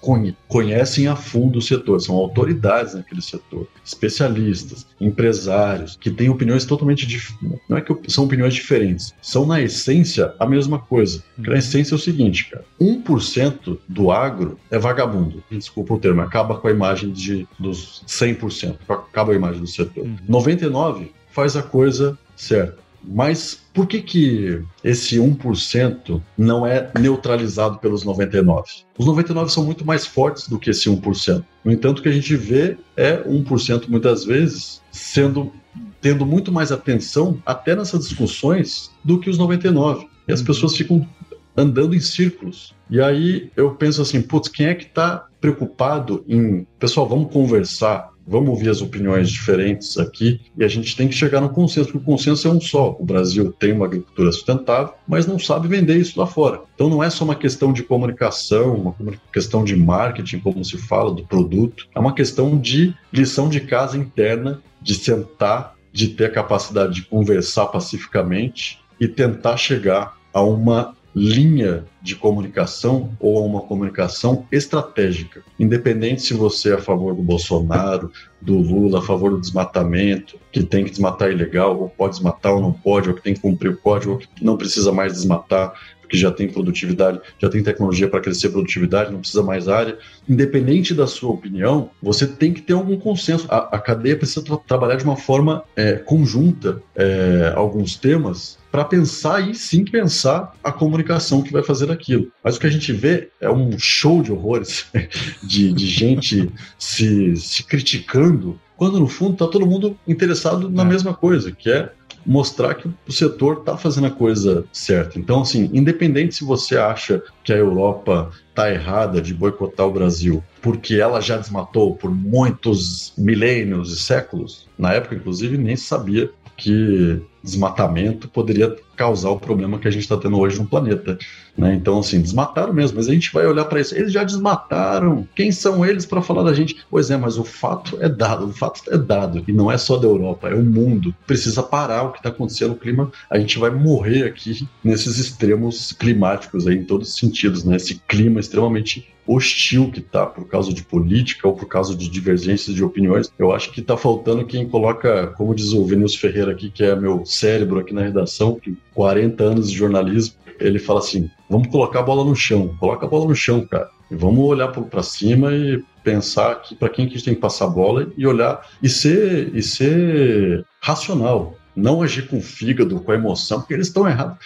conhecem a fundo o setor, são autoridades naquele setor, especialistas, empresários, que têm opiniões totalmente diferentes. Não é que são opiniões diferentes, são na essência a mesma coisa. Porque na essência é o seguinte, cara: 1% do agro é vagabundo. Desculpa o termo, acaba com a imagem de, dos 100%, acaba a imagem do setor. 99% uhum. faz a coisa certa. Mas por que, que esse 1% não é neutralizado pelos 99%? Os 99% são muito mais fortes do que esse 1%. No entanto, o que a gente vê é 1% muitas vezes sendo tendo muito mais atenção até nessas discussões do que os 99. E as uhum. pessoas ficam andando em círculos. E aí eu penso assim, putz, quem é que está preocupado em, pessoal, vamos conversar, vamos ouvir as opiniões diferentes aqui e a gente tem que chegar no consenso, porque o consenso é um só. O Brasil tem uma agricultura sustentável, mas não sabe vender isso lá fora. Então não é só uma questão de comunicação, uma questão de marketing, como se fala, do produto, é uma questão de lição de casa interna, de sentar, de ter a capacidade de conversar pacificamente e tentar chegar a uma linha de comunicação ou a uma comunicação estratégica. Independente se você é a favor do Bolsonaro, do Lula, a favor do desmatamento, que tem que desmatar ilegal, ou pode desmatar ou não pode, ou que tem que cumprir o código, ou que não precisa mais desmatar, porque já tem produtividade, já tem tecnologia para crescer produtividade, não precisa mais área. Independente da sua opinião, você tem que ter algum consenso. A, a cadeia precisa tra trabalhar de uma forma é, conjunta é, alguns temas para pensar e sim pensar a comunicação que vai fazer aquilo. Mas o que a gente vê é um show de horrores de, de gente se, se criticando, quando no fundo está todo mundo interessado na é. mesma coisa, que é mostrar que o setor está fazendo a coisa certa. Então, assim, independente se você acha que a Europa está errada de boicotar o Brasil, porque ela já desmatou por muitos milênios e séculos, na época, inclusive, nem sabia que desmatamento poderia causar o problema que a gente está tendo hoje no planeta. Né? Então, assim, desmataram mesmo, mas a gente vai olhar para isso. Eles já desmataram. Quem são eles para falar da gente? Pois é, mas o fato é dado, o fato é dado. E não é só da Europa, é o mundo. Precisa parar o que está acontecendo no clima. A gente vai morrer aqui nesses extremos climáticos aí, em todos os sentidos, né? Esse clima extremamente hostil que está por causa de política ou por causa de divergências de opiniões. Eu acho que está faltando quem coloca, como diz o Vinícius Ferreira aqui, que é meu cérebro aqui na redação, que 40 anos de jornalismo, ele fala assim: vamos colocar a bola no chão, coloca a bola no chão, cara. E vamos olhar para cima e pensar que para quem que a gente tem que passar a bola e olhar e ser e ser racional, não agir com o fígado, com a emoção, porque eles estão errados.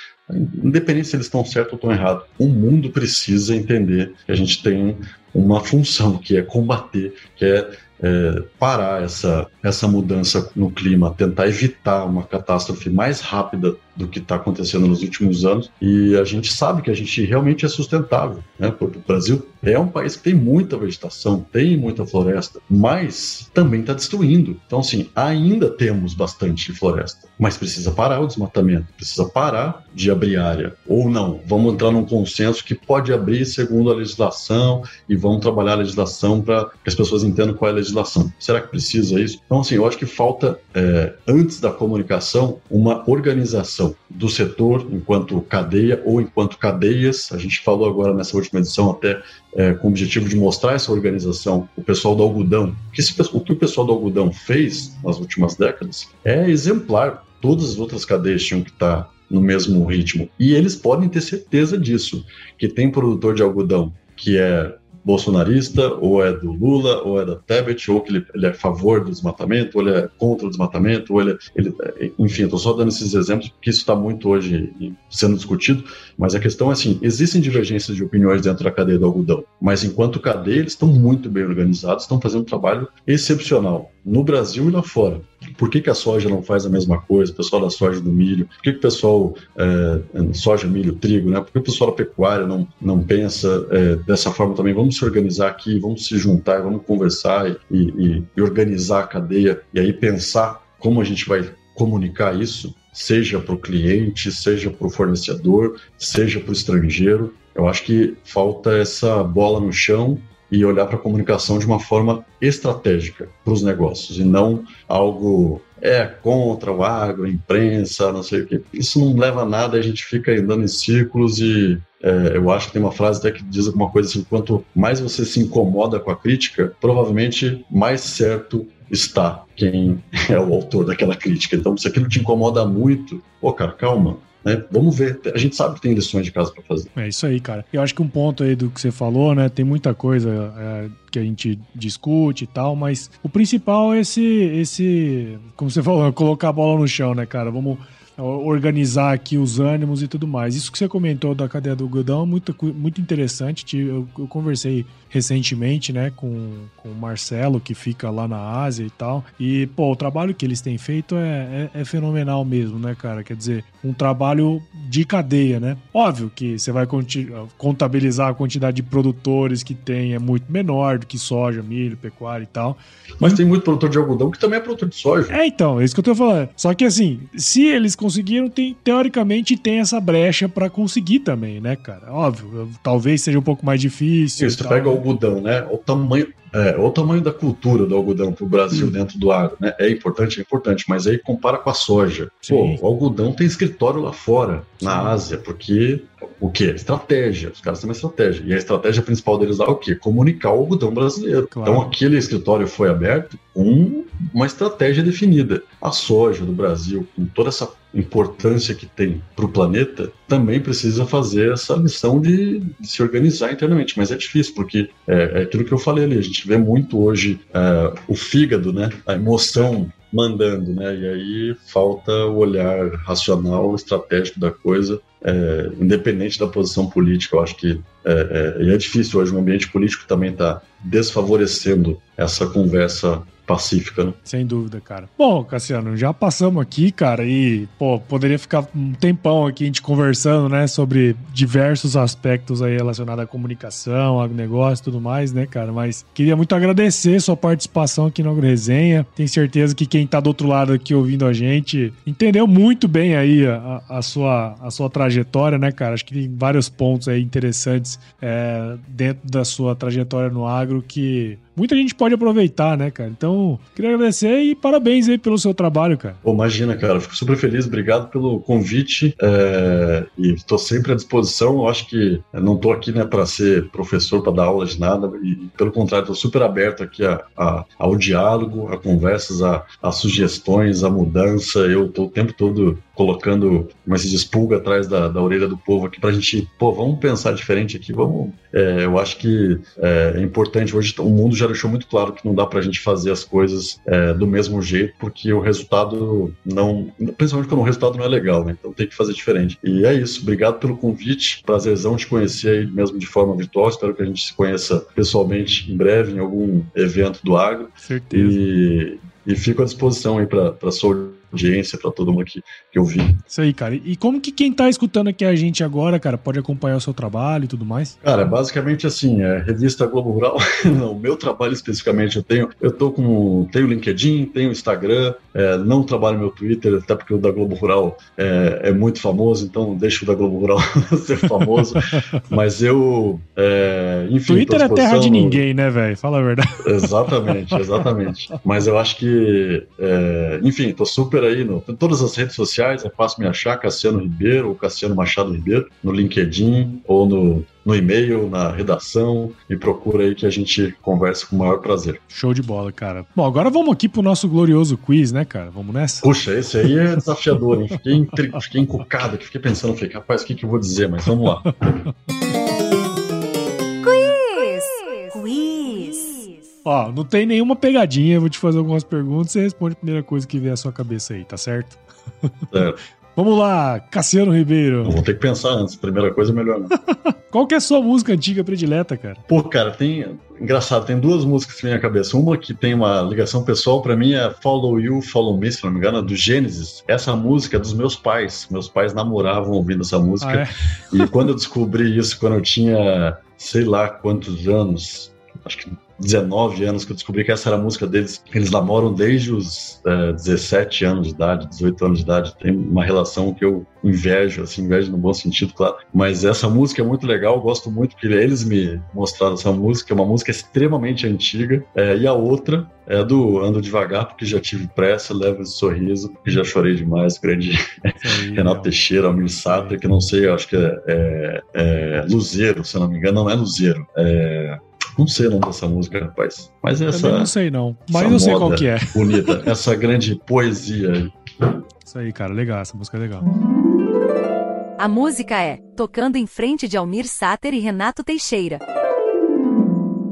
Independente se eles estão certos ou estão errados, o mundo precisa entender que a gente tem uma função que é combater, que é é, parar essa, essa mudança no clima, tentar evitar uma catástrofe mais rápida do que está acontecendo nos últimos anos. E a gente sabe que a gente realmente é sustentável. Né? O Brasil é um país que tem muita vegetação, tem muita floresta, mas também está destruindo. Então, assim, ainda temos bastante floresta, mas precisa parar o desmatamento, precisa parar de abrir área. Ou não, vamos entrar num consenso que pode abrir segundo a legislação e vamos trabalhar a legislação para que as pessoas entendam qual é a legislação. Será que precisa isso? Então, assim, eu acho que falta, é, antes da comunicação, uma organização do setor enquanto cadeia ou enquanto cadeias. A gente falou agora nessa última edição até é, com o objetivo de mostrar essa organização, o pessoal do algodão. Que esse, o que o pessoal do algodão fez nas últimas décadas é exemplar. Todas as outras cadeias tinham que estar no mesmo ritmo. E eles podem ter certeza disso, que tem produtor de algodão que é bolsonarista, ou é do Lula, ou é da Tebet, ou que ele, ele, é a favor do desmatamento, ou ele é contra o desmatamento, ou ele, ele enfim, estou só dando esses exemplos porque isso está muito hoje sendo discutido, mas a questão é assim, existem divergências de opiniões dentro da cadeia do algodão, mas enquanto cadeia eles estão muito bem organizados, estão fazendo um trabalho excepcional no Brasil e lá fora. Por que, que a soja não faz a mesma coisa? O pessoal da soja do milho? Por que, que o pessoal é, soja, milho, trigo, né? Por que o pessoal da pecuária não, não pensa é, dessa forma também? Vamos se organizar aqui, vamos se juntar, vamos conversar e, e, e organizar a cadeia e aí pensar como a gente vai comunicar isso, seja para o cliente, seja para o fornecedor, seja para o estrangeiro. Eu acho que falta essa bola no chão e olhar para a comunicação de uma forma estratégica para os negócios e não algo é contra o agro, a imprensa, não sei o que. Isso não leva a nada, a gente fica andando em círculos e é, eu acho que tem uma frase até que diz alguma coisa assim: quanto mais você se incomoda com a crítica, provavelmente mais certo está quem é o autor daquela crítica. Então, se aquilo te incomoda muito, pô, cara, calma, né? Vamos ver. A gente sabe que tem lições de casa para fazer. É isso aí, cara. Eu acho que um ponto aí do que você falou, né? Tem muita coisa é, que a gente discute e tal, mas o principal é esse, esse, como você falou, colocar a bola no chão, né, cara? Vamos organizar aqui os ânimos e tudo mais. Isso que você comentou da cadeia do algodão é muito, muito interessante. Eu, eu conversei recentemente, né, com, com o Marcelo, que fica lá na Ásia e tal. E, pô, o trabalho que eles têm feito é, é, é fenomenal mesmo, né, cara? Quer dizer, um trabalho de cadeia, né? Óbvio que você vai contabilizar a quantidade de produtores que tem, é muito menor do que soja, milho, pecuária e tal. Mas tem muito produtor de algodão que também é produtor de soja. É, então, é isso que eu tô falando. Só que, assim, se eles conseguiram, tem, teoricamente tem essa brecha para conseguir também, né, cara? Óbvio, talvez seja um pouco mais difícil. Isso, tu pega o algodão, né? O tamanho, é, o tamanho da cultura do algodão para o Brasil hum. dentro do agro, né? É importante, é importante, mas aí compara com a soja. Sim. Pô, o algodão tem escritório lá fora, Sim. na Ásia, porque o que? Estratégia. Os caras têm uma estratégia. E a estratégia principal deles lá é o quê? Comunicar o algodão brasileiro. Claro. Então aquele escritório foi aberto com uma estratégia definida. A soja do Brasil, com toda essa importância que tem para o planeta, também precisa fazer essa missão de, de, se organizar internamente. Mas é difícil, porque é, é, aquilo que eu falei ali. A gente vê muito hoje é, o fígado, né? A emoção mandando, né? E aí falta o olhar racional, estratégico da coisa, é, independente da posição política. Eu acho que é, é, é difícil hoje. O ambiente político também está desfavorecendo essa conversa pacífica, né? Sem dúvida, cara. Bom, Cassiano, já passamos aqui, cara, e, pô, poderia ficar um tempão aqui a gente conversando, né, sobre diversos aspectos aí relacionados à comunicação, agronegócio e tudo mais, né, cara, mas queria muito agradecer sua participação aqui no AgroResenha. Tenho certeza que quem tá do outro lado aqui ouvindo a gente entendeu muito bem aí a, a sua, a sua trajetória, né, cara? Acho que tem vários pontos aí interessantes é, dentro da sua trajetória no agro que muita gente pode aproveitar, né, cara? Então, queria agradecer e parabéns aí pelo seu trabalho, cara. Pô, imagina, cara, fico super feliz, obrigado pelo convite é, e estou sempre à disposição. Eu acho que não estou aqui, né, para ser professor, para dar aula de nada, e pelo contrário, estou super aberto aqui a, a, ao diálogo, a conversas, a, a sugestões, a mudança. Eu estou o tempo todo colocando uma se atrás da, da orelha do povo aqui para a gente, pô, vamos pensar diferente aqui, vamos. É, eu acho que é, é, importante. Hoje o mundo já deixou muito claro que não dá para a gente fazer as coisas é, do mesmo jeito, porque o resultado não. Principalmente quando o resultado não é legal, né? Então tem que fazer diferente. E é isso. Obrigado pelo convite. Prazerzão te conhecer aí mesmo de forma virtual. Espero que a gente se conheça pessoalmente em breve, em algum evento do agro. Certeza. E, e fico à disposição aí para sua audiência, para todo mundo que, que ouvi. Isso aí, cara. E como que quem tá escutando aqui a gente agora, cara, pode acompanhar o seu trabalho e tudo mais? Cara, basicamente assim, é revista Globo Rural, não, meu trabalho especificamente eu tenho, eu tô com, tenho LinkedIn, tenho Instagram, é, não trabalho meu Twitter, até porque o da Globo Rural é, é muito famoso, então deixo o da Globo Rural ser famoso, mas eu, é, enfim... Twitter é terra de ninguém, né, velho? Fala a verdade. Exatamente, exatamente. Mas eu acho que, é, enfim, tô super super aí no, em todas as redes sociais, é fácil me achar, Cassiano Ribeiro ou Cassiano Machado Ribeiro, no LinkedIn ou no, no e-mail, na redação, e procura aí que a gente converse com o maior prazer. Show de bola, cara. Bom, agora vamos aqui pro nosso glorioso quiz, né, cara? Vamos nessa? Puxa, esse aí é desafiador, hein? Fiquei, fiquei encucado aqui, fiquei pensando, falei, rapaz, o que, que eu vou dizer, mas vamos lá. Ó, não tem nenhuma pegadinha, eu vou te fazer algumas perguntas e você responde a primeira coisa que vier à sua cabeça aí, tá certo? Certo. Vamos lá, Cassiano Ribeiro. Eu vou ter que pensar antes. Primeira coisa, melhor não. Qual que é a sua música antiga predileta, cara? Pô, cara, tem. Engraçado, tem duas músicas na minha cabeça. Uma que tem uma ligação pessoal para mim é Follow You, Follow Me, se não me engano, do Gênesis. Essa música é dos meus pais. Meus pais namoravam ouvindo essa música. Ah, é? E quando eu descobri isso, quando eu tinha sei lá quantos anos, acho que 19 anos que eu descobri que essa era a música deles. Eles namoram desde os é, 17 anos de idade, 18 anos de idade. Tem uma relação que eu invejo, assim, invejo no bom sentido, claro. Mas essa música é muito legal, eu gosto muito porque eles me mostraram essa música, é uma música extremamente antiga. É, e a outra é do Ando Devagar, porque já tive pressa, levo esse sorriso, porque já chorei demais. Grande Renato Teixeira, Almir Sater, que não sei, acho que é, é, é Luzeiro, se não me engano, não é Luzeiro. É, não sei o nome dessa música, rapaz. Mas essa. Eu não sei, não. Mas eu sei qual que é. Bonita. essa grande poesia aí. Isso aí, cara, legal. Essa música é legal. A música é Tocando em Frente de Almir Sater e Renato Teixeira.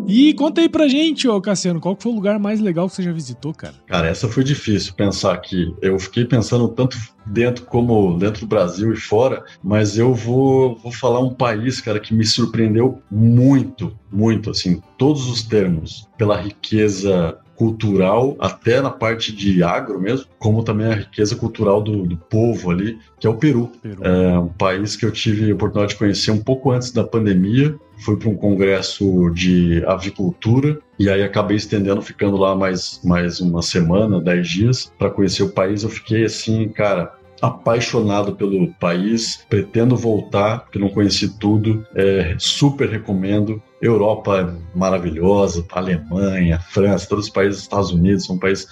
E conta aí pra gente, ô Cassiano, qual foi o lugar mais legal que você já visitou, cara? Cara, essa foi difícil pensar aqui. Eu fiquei pensando tanto dentro como dentro do Brasil e fora, mas eu vou, vou falar um país, cara, que me surpreendeu muito, muito, assim, todos os termos, pela riqueza cultural, até na parte de agro mesmo, como também a riqueza cultural do, do povo ali, que é o Peru. Peru. É um país que eu tive a oportunidade de conhecer um pouco antes da pandemia. Fui para um congresso de avicultura e aí acabei estendendo, ficando lá mais, mais uma semana, dez dias, para conhecer o país. Eu fiquei assim, cara, apaixonado pelo país, pretendo voltar, porque não conheci tudo, é, super recomendo. Europa é maravilhosa, Alemanha, França, todos os países, Estados Unidos, são um país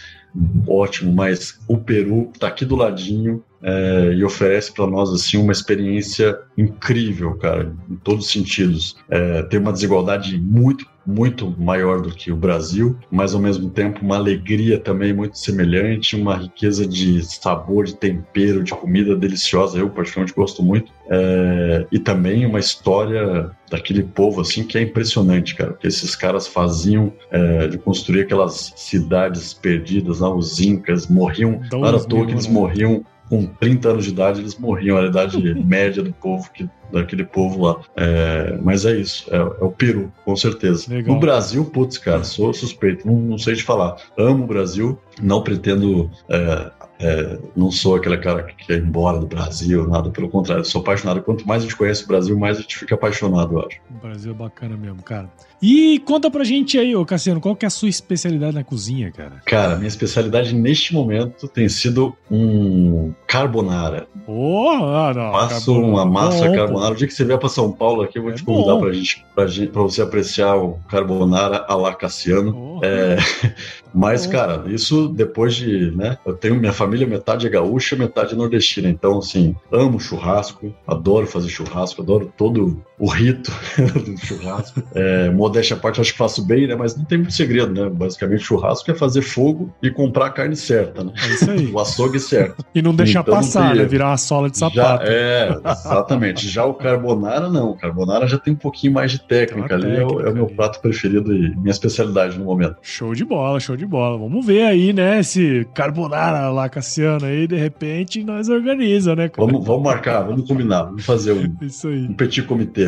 ótimo, mas o Peru está aqui do ladinho é, e oferece para nós assim uma experiência incrível, cara, em todos os sentidos. É, tem uma desigualdade muito muito maior do que o Brasil, mas ao mesmo tempo uma alegria também muito semelhante, uma riqueza de sabor, de tempero, de comida deliciosa. Eu particularmente gosto muito é, e também uma história daquele povo assim que é impressionante, cara, que esses caras faziam é, de construir aquelas cidades perdidas, lá, os incas morriam, não era à toa que eles né? morriam com 30 anos de idade, eles morriam, a idade média do povo, que, daquele povo lá. É, mas é isso, é, é, o Peru, com certeza. Legal. No Brasil, putz, cara, sou suspeito, não, não, sei te falar. Amo o Brasil, não pretendo é, é, não sou aquele cara que quer ir embora do Brasil, nada, pelo contrário, sou apaixonado. Quanto mais a gente conhece o Brasil, mais a gente fica apaixonado, eu acho. O Brasil é bacana mesmo, cara. E conta pra gente aí, ô Cassiano, qual que é a sua especialidade na cozinha, cara? Cara, minha especialidade neste momento tem sido um carbonara. Oh, ah, não, Faço carbonara. uma massa bom, carbonara. O dia que você vier pra São Paulo aqui, eu vou é te convidar pra gente, pra gente, pra você apreciar o carbonara a la Cassiano. Oh, é, mas, cara, isso depois de, né, eu tenho minha família, metade é gaúcha, metade é nordestina, então, assim, amo churrasco, adoro fazer churrasco, adoro todo o rito do churrasco. É, modéstia à parte, acho que faço bem, né? Mas não tem muito segredo, né? Basicamente, churrasco é fazer fogo e comprar a carne certa, né? É isso aí. o açougue certo. E não deixar então, passar, né? Virar uma sola de sapato. Já, é, exatamente. já o carbonara, não. O carbonara já tem um pouquinho mais de técnica ali. Técnica, é, o, é o meu prato preferido e minha especialidade no momento. Show de bola, show de bola. Vamos ver aí, né? Esse carbonara lá, Cassiano, aí, de repente, nós organiza, né? Cara? Vamos, vamos marcar, vamos combinar. Vamos fazer um, um petit comitê.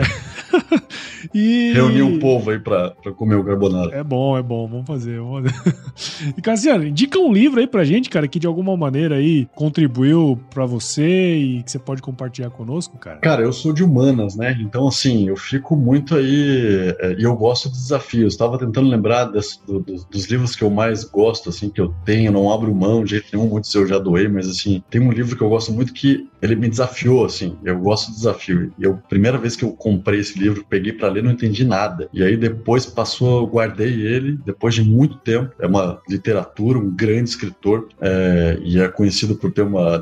e... Reunir um povo aí pra, pra comer o carbonara. É bom, é bom, vamos fazer, vamos fazer. E Cassiano, indica um livro aí pra gente, cara, que de alguma maneira aí contribuiu pra você e que você pode compartilhar conosco, cara. Cara, eu sou de humanas, né? Então, assim, eu fico muito aí é, e eu gosto de desafios. Estava tentando lembrar desse, do, do, dos livros que eu mais gosto, assim, que eu tenho, não abro mão de jeito nenhum, muitos eu já doei, mas assim, tem um livro que eu gosto muito que ele me desafiou, assim, eu gosto de desafio. E eu, primeira vez que eu comprei esse livro, peguei para ler, não entendi nada. E aí depois passou, eu guardei ele, depois de muito tempo. É uma literatura, um grande escritor, é, e é conhecido por ter uma,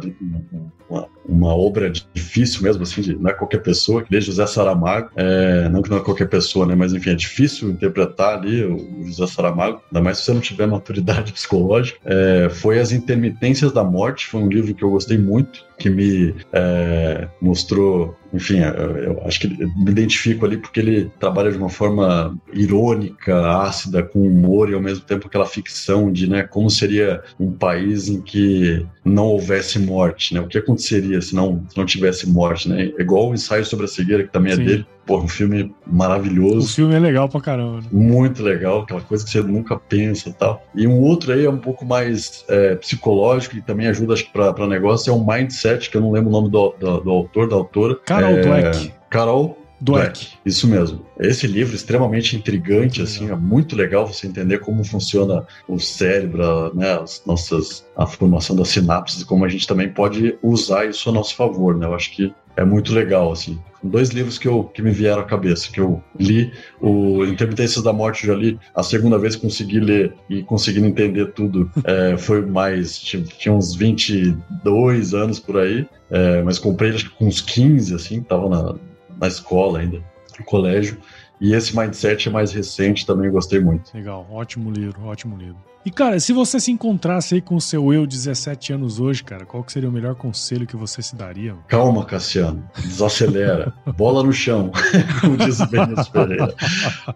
uma, uma, obra difícil mesmo, assim, de, não é qualquer pessoa, que desde José Saramago, é, não que não é qualquer pessoa, né, mas enfim, é difícil interpretar ali o José Saramago, ainda mais se você não tiver maturidade psicológica. É, foi As Intermitências da Morte, foi um livro que eu gostei muito, que me é, mostrou, enfim, eu, eu, acho que me identifico ali porque ele trabalha de uma forma irônica, ácida, com humor e ao mesmo tempo aquela ficção de, né, como seria um país em que não houvesse morte, né, o que aconteceria aconteceria se não, se não tivesse morte, né? É igual o ensaio sobre a cegueira, que também é Sim. é dele. Pô, um filme maravilhoso. O filme é legal pra caramba. Né? Muito legal, aquela coisa que você nunca pensa e tal. E um outro aí é um pouco mais é, psicológico e também ajuda, acho que, pra, pra negócio, é um Mindset, que eu não lembro o nome do, do, do autor, da autora. Carol é, Dweck. Carol Dweck. Isso mesmo. Esse livro é extremamente intrigante, assim, é muito legal você entender como funciona o cérebro, né, as nossas, a formação das sinapses e como a gente também pode usar isso a nosso favor, né? Eu acho que é muito legal, assim. Dois livros que, eu, que me vieram à cabeça, que eu li, o Intermitências da Morte eu já li, a segunda vez que consegui ler e conseguindo entender tudo é, foi mais, tinha, tinha, uns 22 anos por aí, é, mas comprei acho que com uns 15, assim, tava na, na escola ainda, no colégio, e esse mindset é mais recente, também gostei muito. Legal, ótimo livro, ótimo livro. E cara, se você se encontrasse aí com o seu eu 17 anos hoje, cara, qual que seria o melhor conselho que você se daria? Calma, Cassiano, desacelera, bola no chão, como diz o Benício Pereira.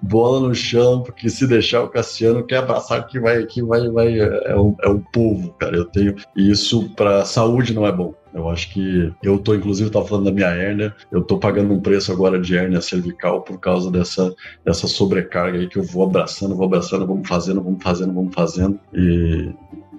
Bola no chão, porque se deixar o Cassiano quer abraçar que vai, que vai, vai, é um, é um povo, cara. Eu tenho e isso para saúde não é bom. Eu acho que eu tô, inclusive, tava falando da minha hérnia, eu tô pagando um preço agora de hérnia cervical por causa dessa, dessa sobrecarga aí que eu vou abraçando, vou abraçando, vamos fazendo, vamos fazendo, vamos fazendo. E,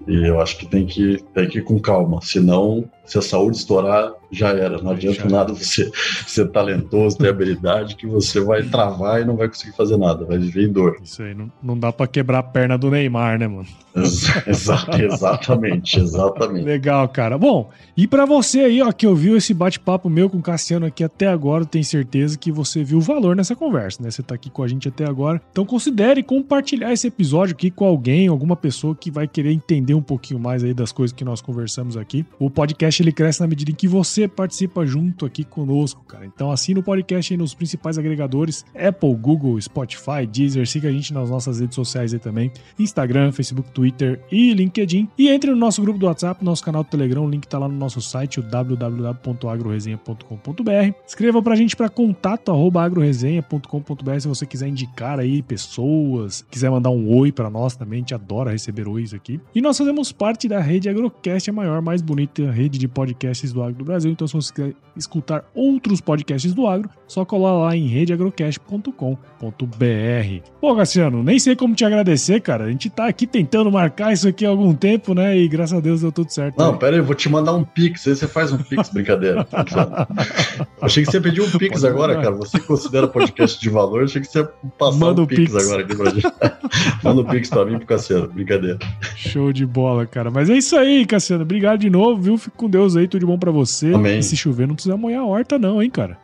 e eu acho que tem que, tem que ir com calma, senão se a saúde estourar, já era. Não adianta nada você ser talentoso, ter habilidade, que você vai travar e não vai conseguir fazer nada, vai viver em dor. Isso aí, não, não dá para quebrar a perna do Neymar, né, mano? Exato, exatamente, exatamente. Legal, cara. Bom, e para você aí, ó, que ouviu esse bate-papo meu com o Cassiano aqui até agora, tenho certeza que você viu o valor nessa conversa, né? Você tá aqui com a gente até agora. Então considere compartilhar esse episódio aqui com alguém, alguma pessoa que vai querer entender um pouquinho mais aí das coisas que nós conversamos aqui. O podcast ele cresce na medida em que você participa junto aqui conosco, cara. Então assina o podcast aí nos principais agregadores: Apple, Google, Spotify, Deezer. Siga a gente nas nossas redes sociais aí também: Instagram, Facebook, Twitter e LinkedIn. E entre no nosso grupo do WhatsApp, nosso canal do Telegram. O link tá lá no nosso site, o www.agroresenha.com.br. Escreva pra gente para contato@agroresenha.com.br se você quiser indicar aí pessoas, quiser mandar um oi para nós também. A gente adora receber ois aqui. E nós fazemos parte da rede Agrocast, a maior, mais bonita rede de podcasts do agro do Brasil. Então, se você quer escutar outros podcasts do agro, só colar lá em redeagrocast.com.br. Pô, Cassiano, nem sei como te agradecer, cara. A gente tá aqui tentando marcar isso aqui há algum tempo, né? E graças a Deus deu tudo certo. Não, né? pera aí, eu vou te mandar um Pix. Aí você faz um Pix, brincadeira. achei que você pediu um Pix Pode agora, mandar. cara. Você considera podcast de valor, achei que você ia passar Manda um Pix, Pix agora aqui pra gente. Manda um Pix pra mim pro Cassiano, brincadeira. Show de bola, cara. Mas é isso aí, Cassiano. Obrigado de novo, viu? Fico com Deus Deus aí, tudo de bom pra você. Amém. E se chover, não precisa molhar a horta, não, hein, cara.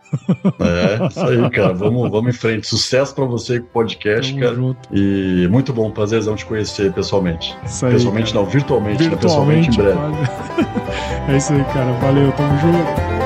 É, isso aí, cara. Vamos, vamos em frente. Sucesso pra você com o podcast, Tamo cara. Junto. E muito bom, prazerzão te conhecer pessoalmente. Isso aí, pessoalmente cara. não, virtualmente, virtualmente, né? Pessoalmente em breve. Vale. É isso aí, cara. Valeu, tamo junto.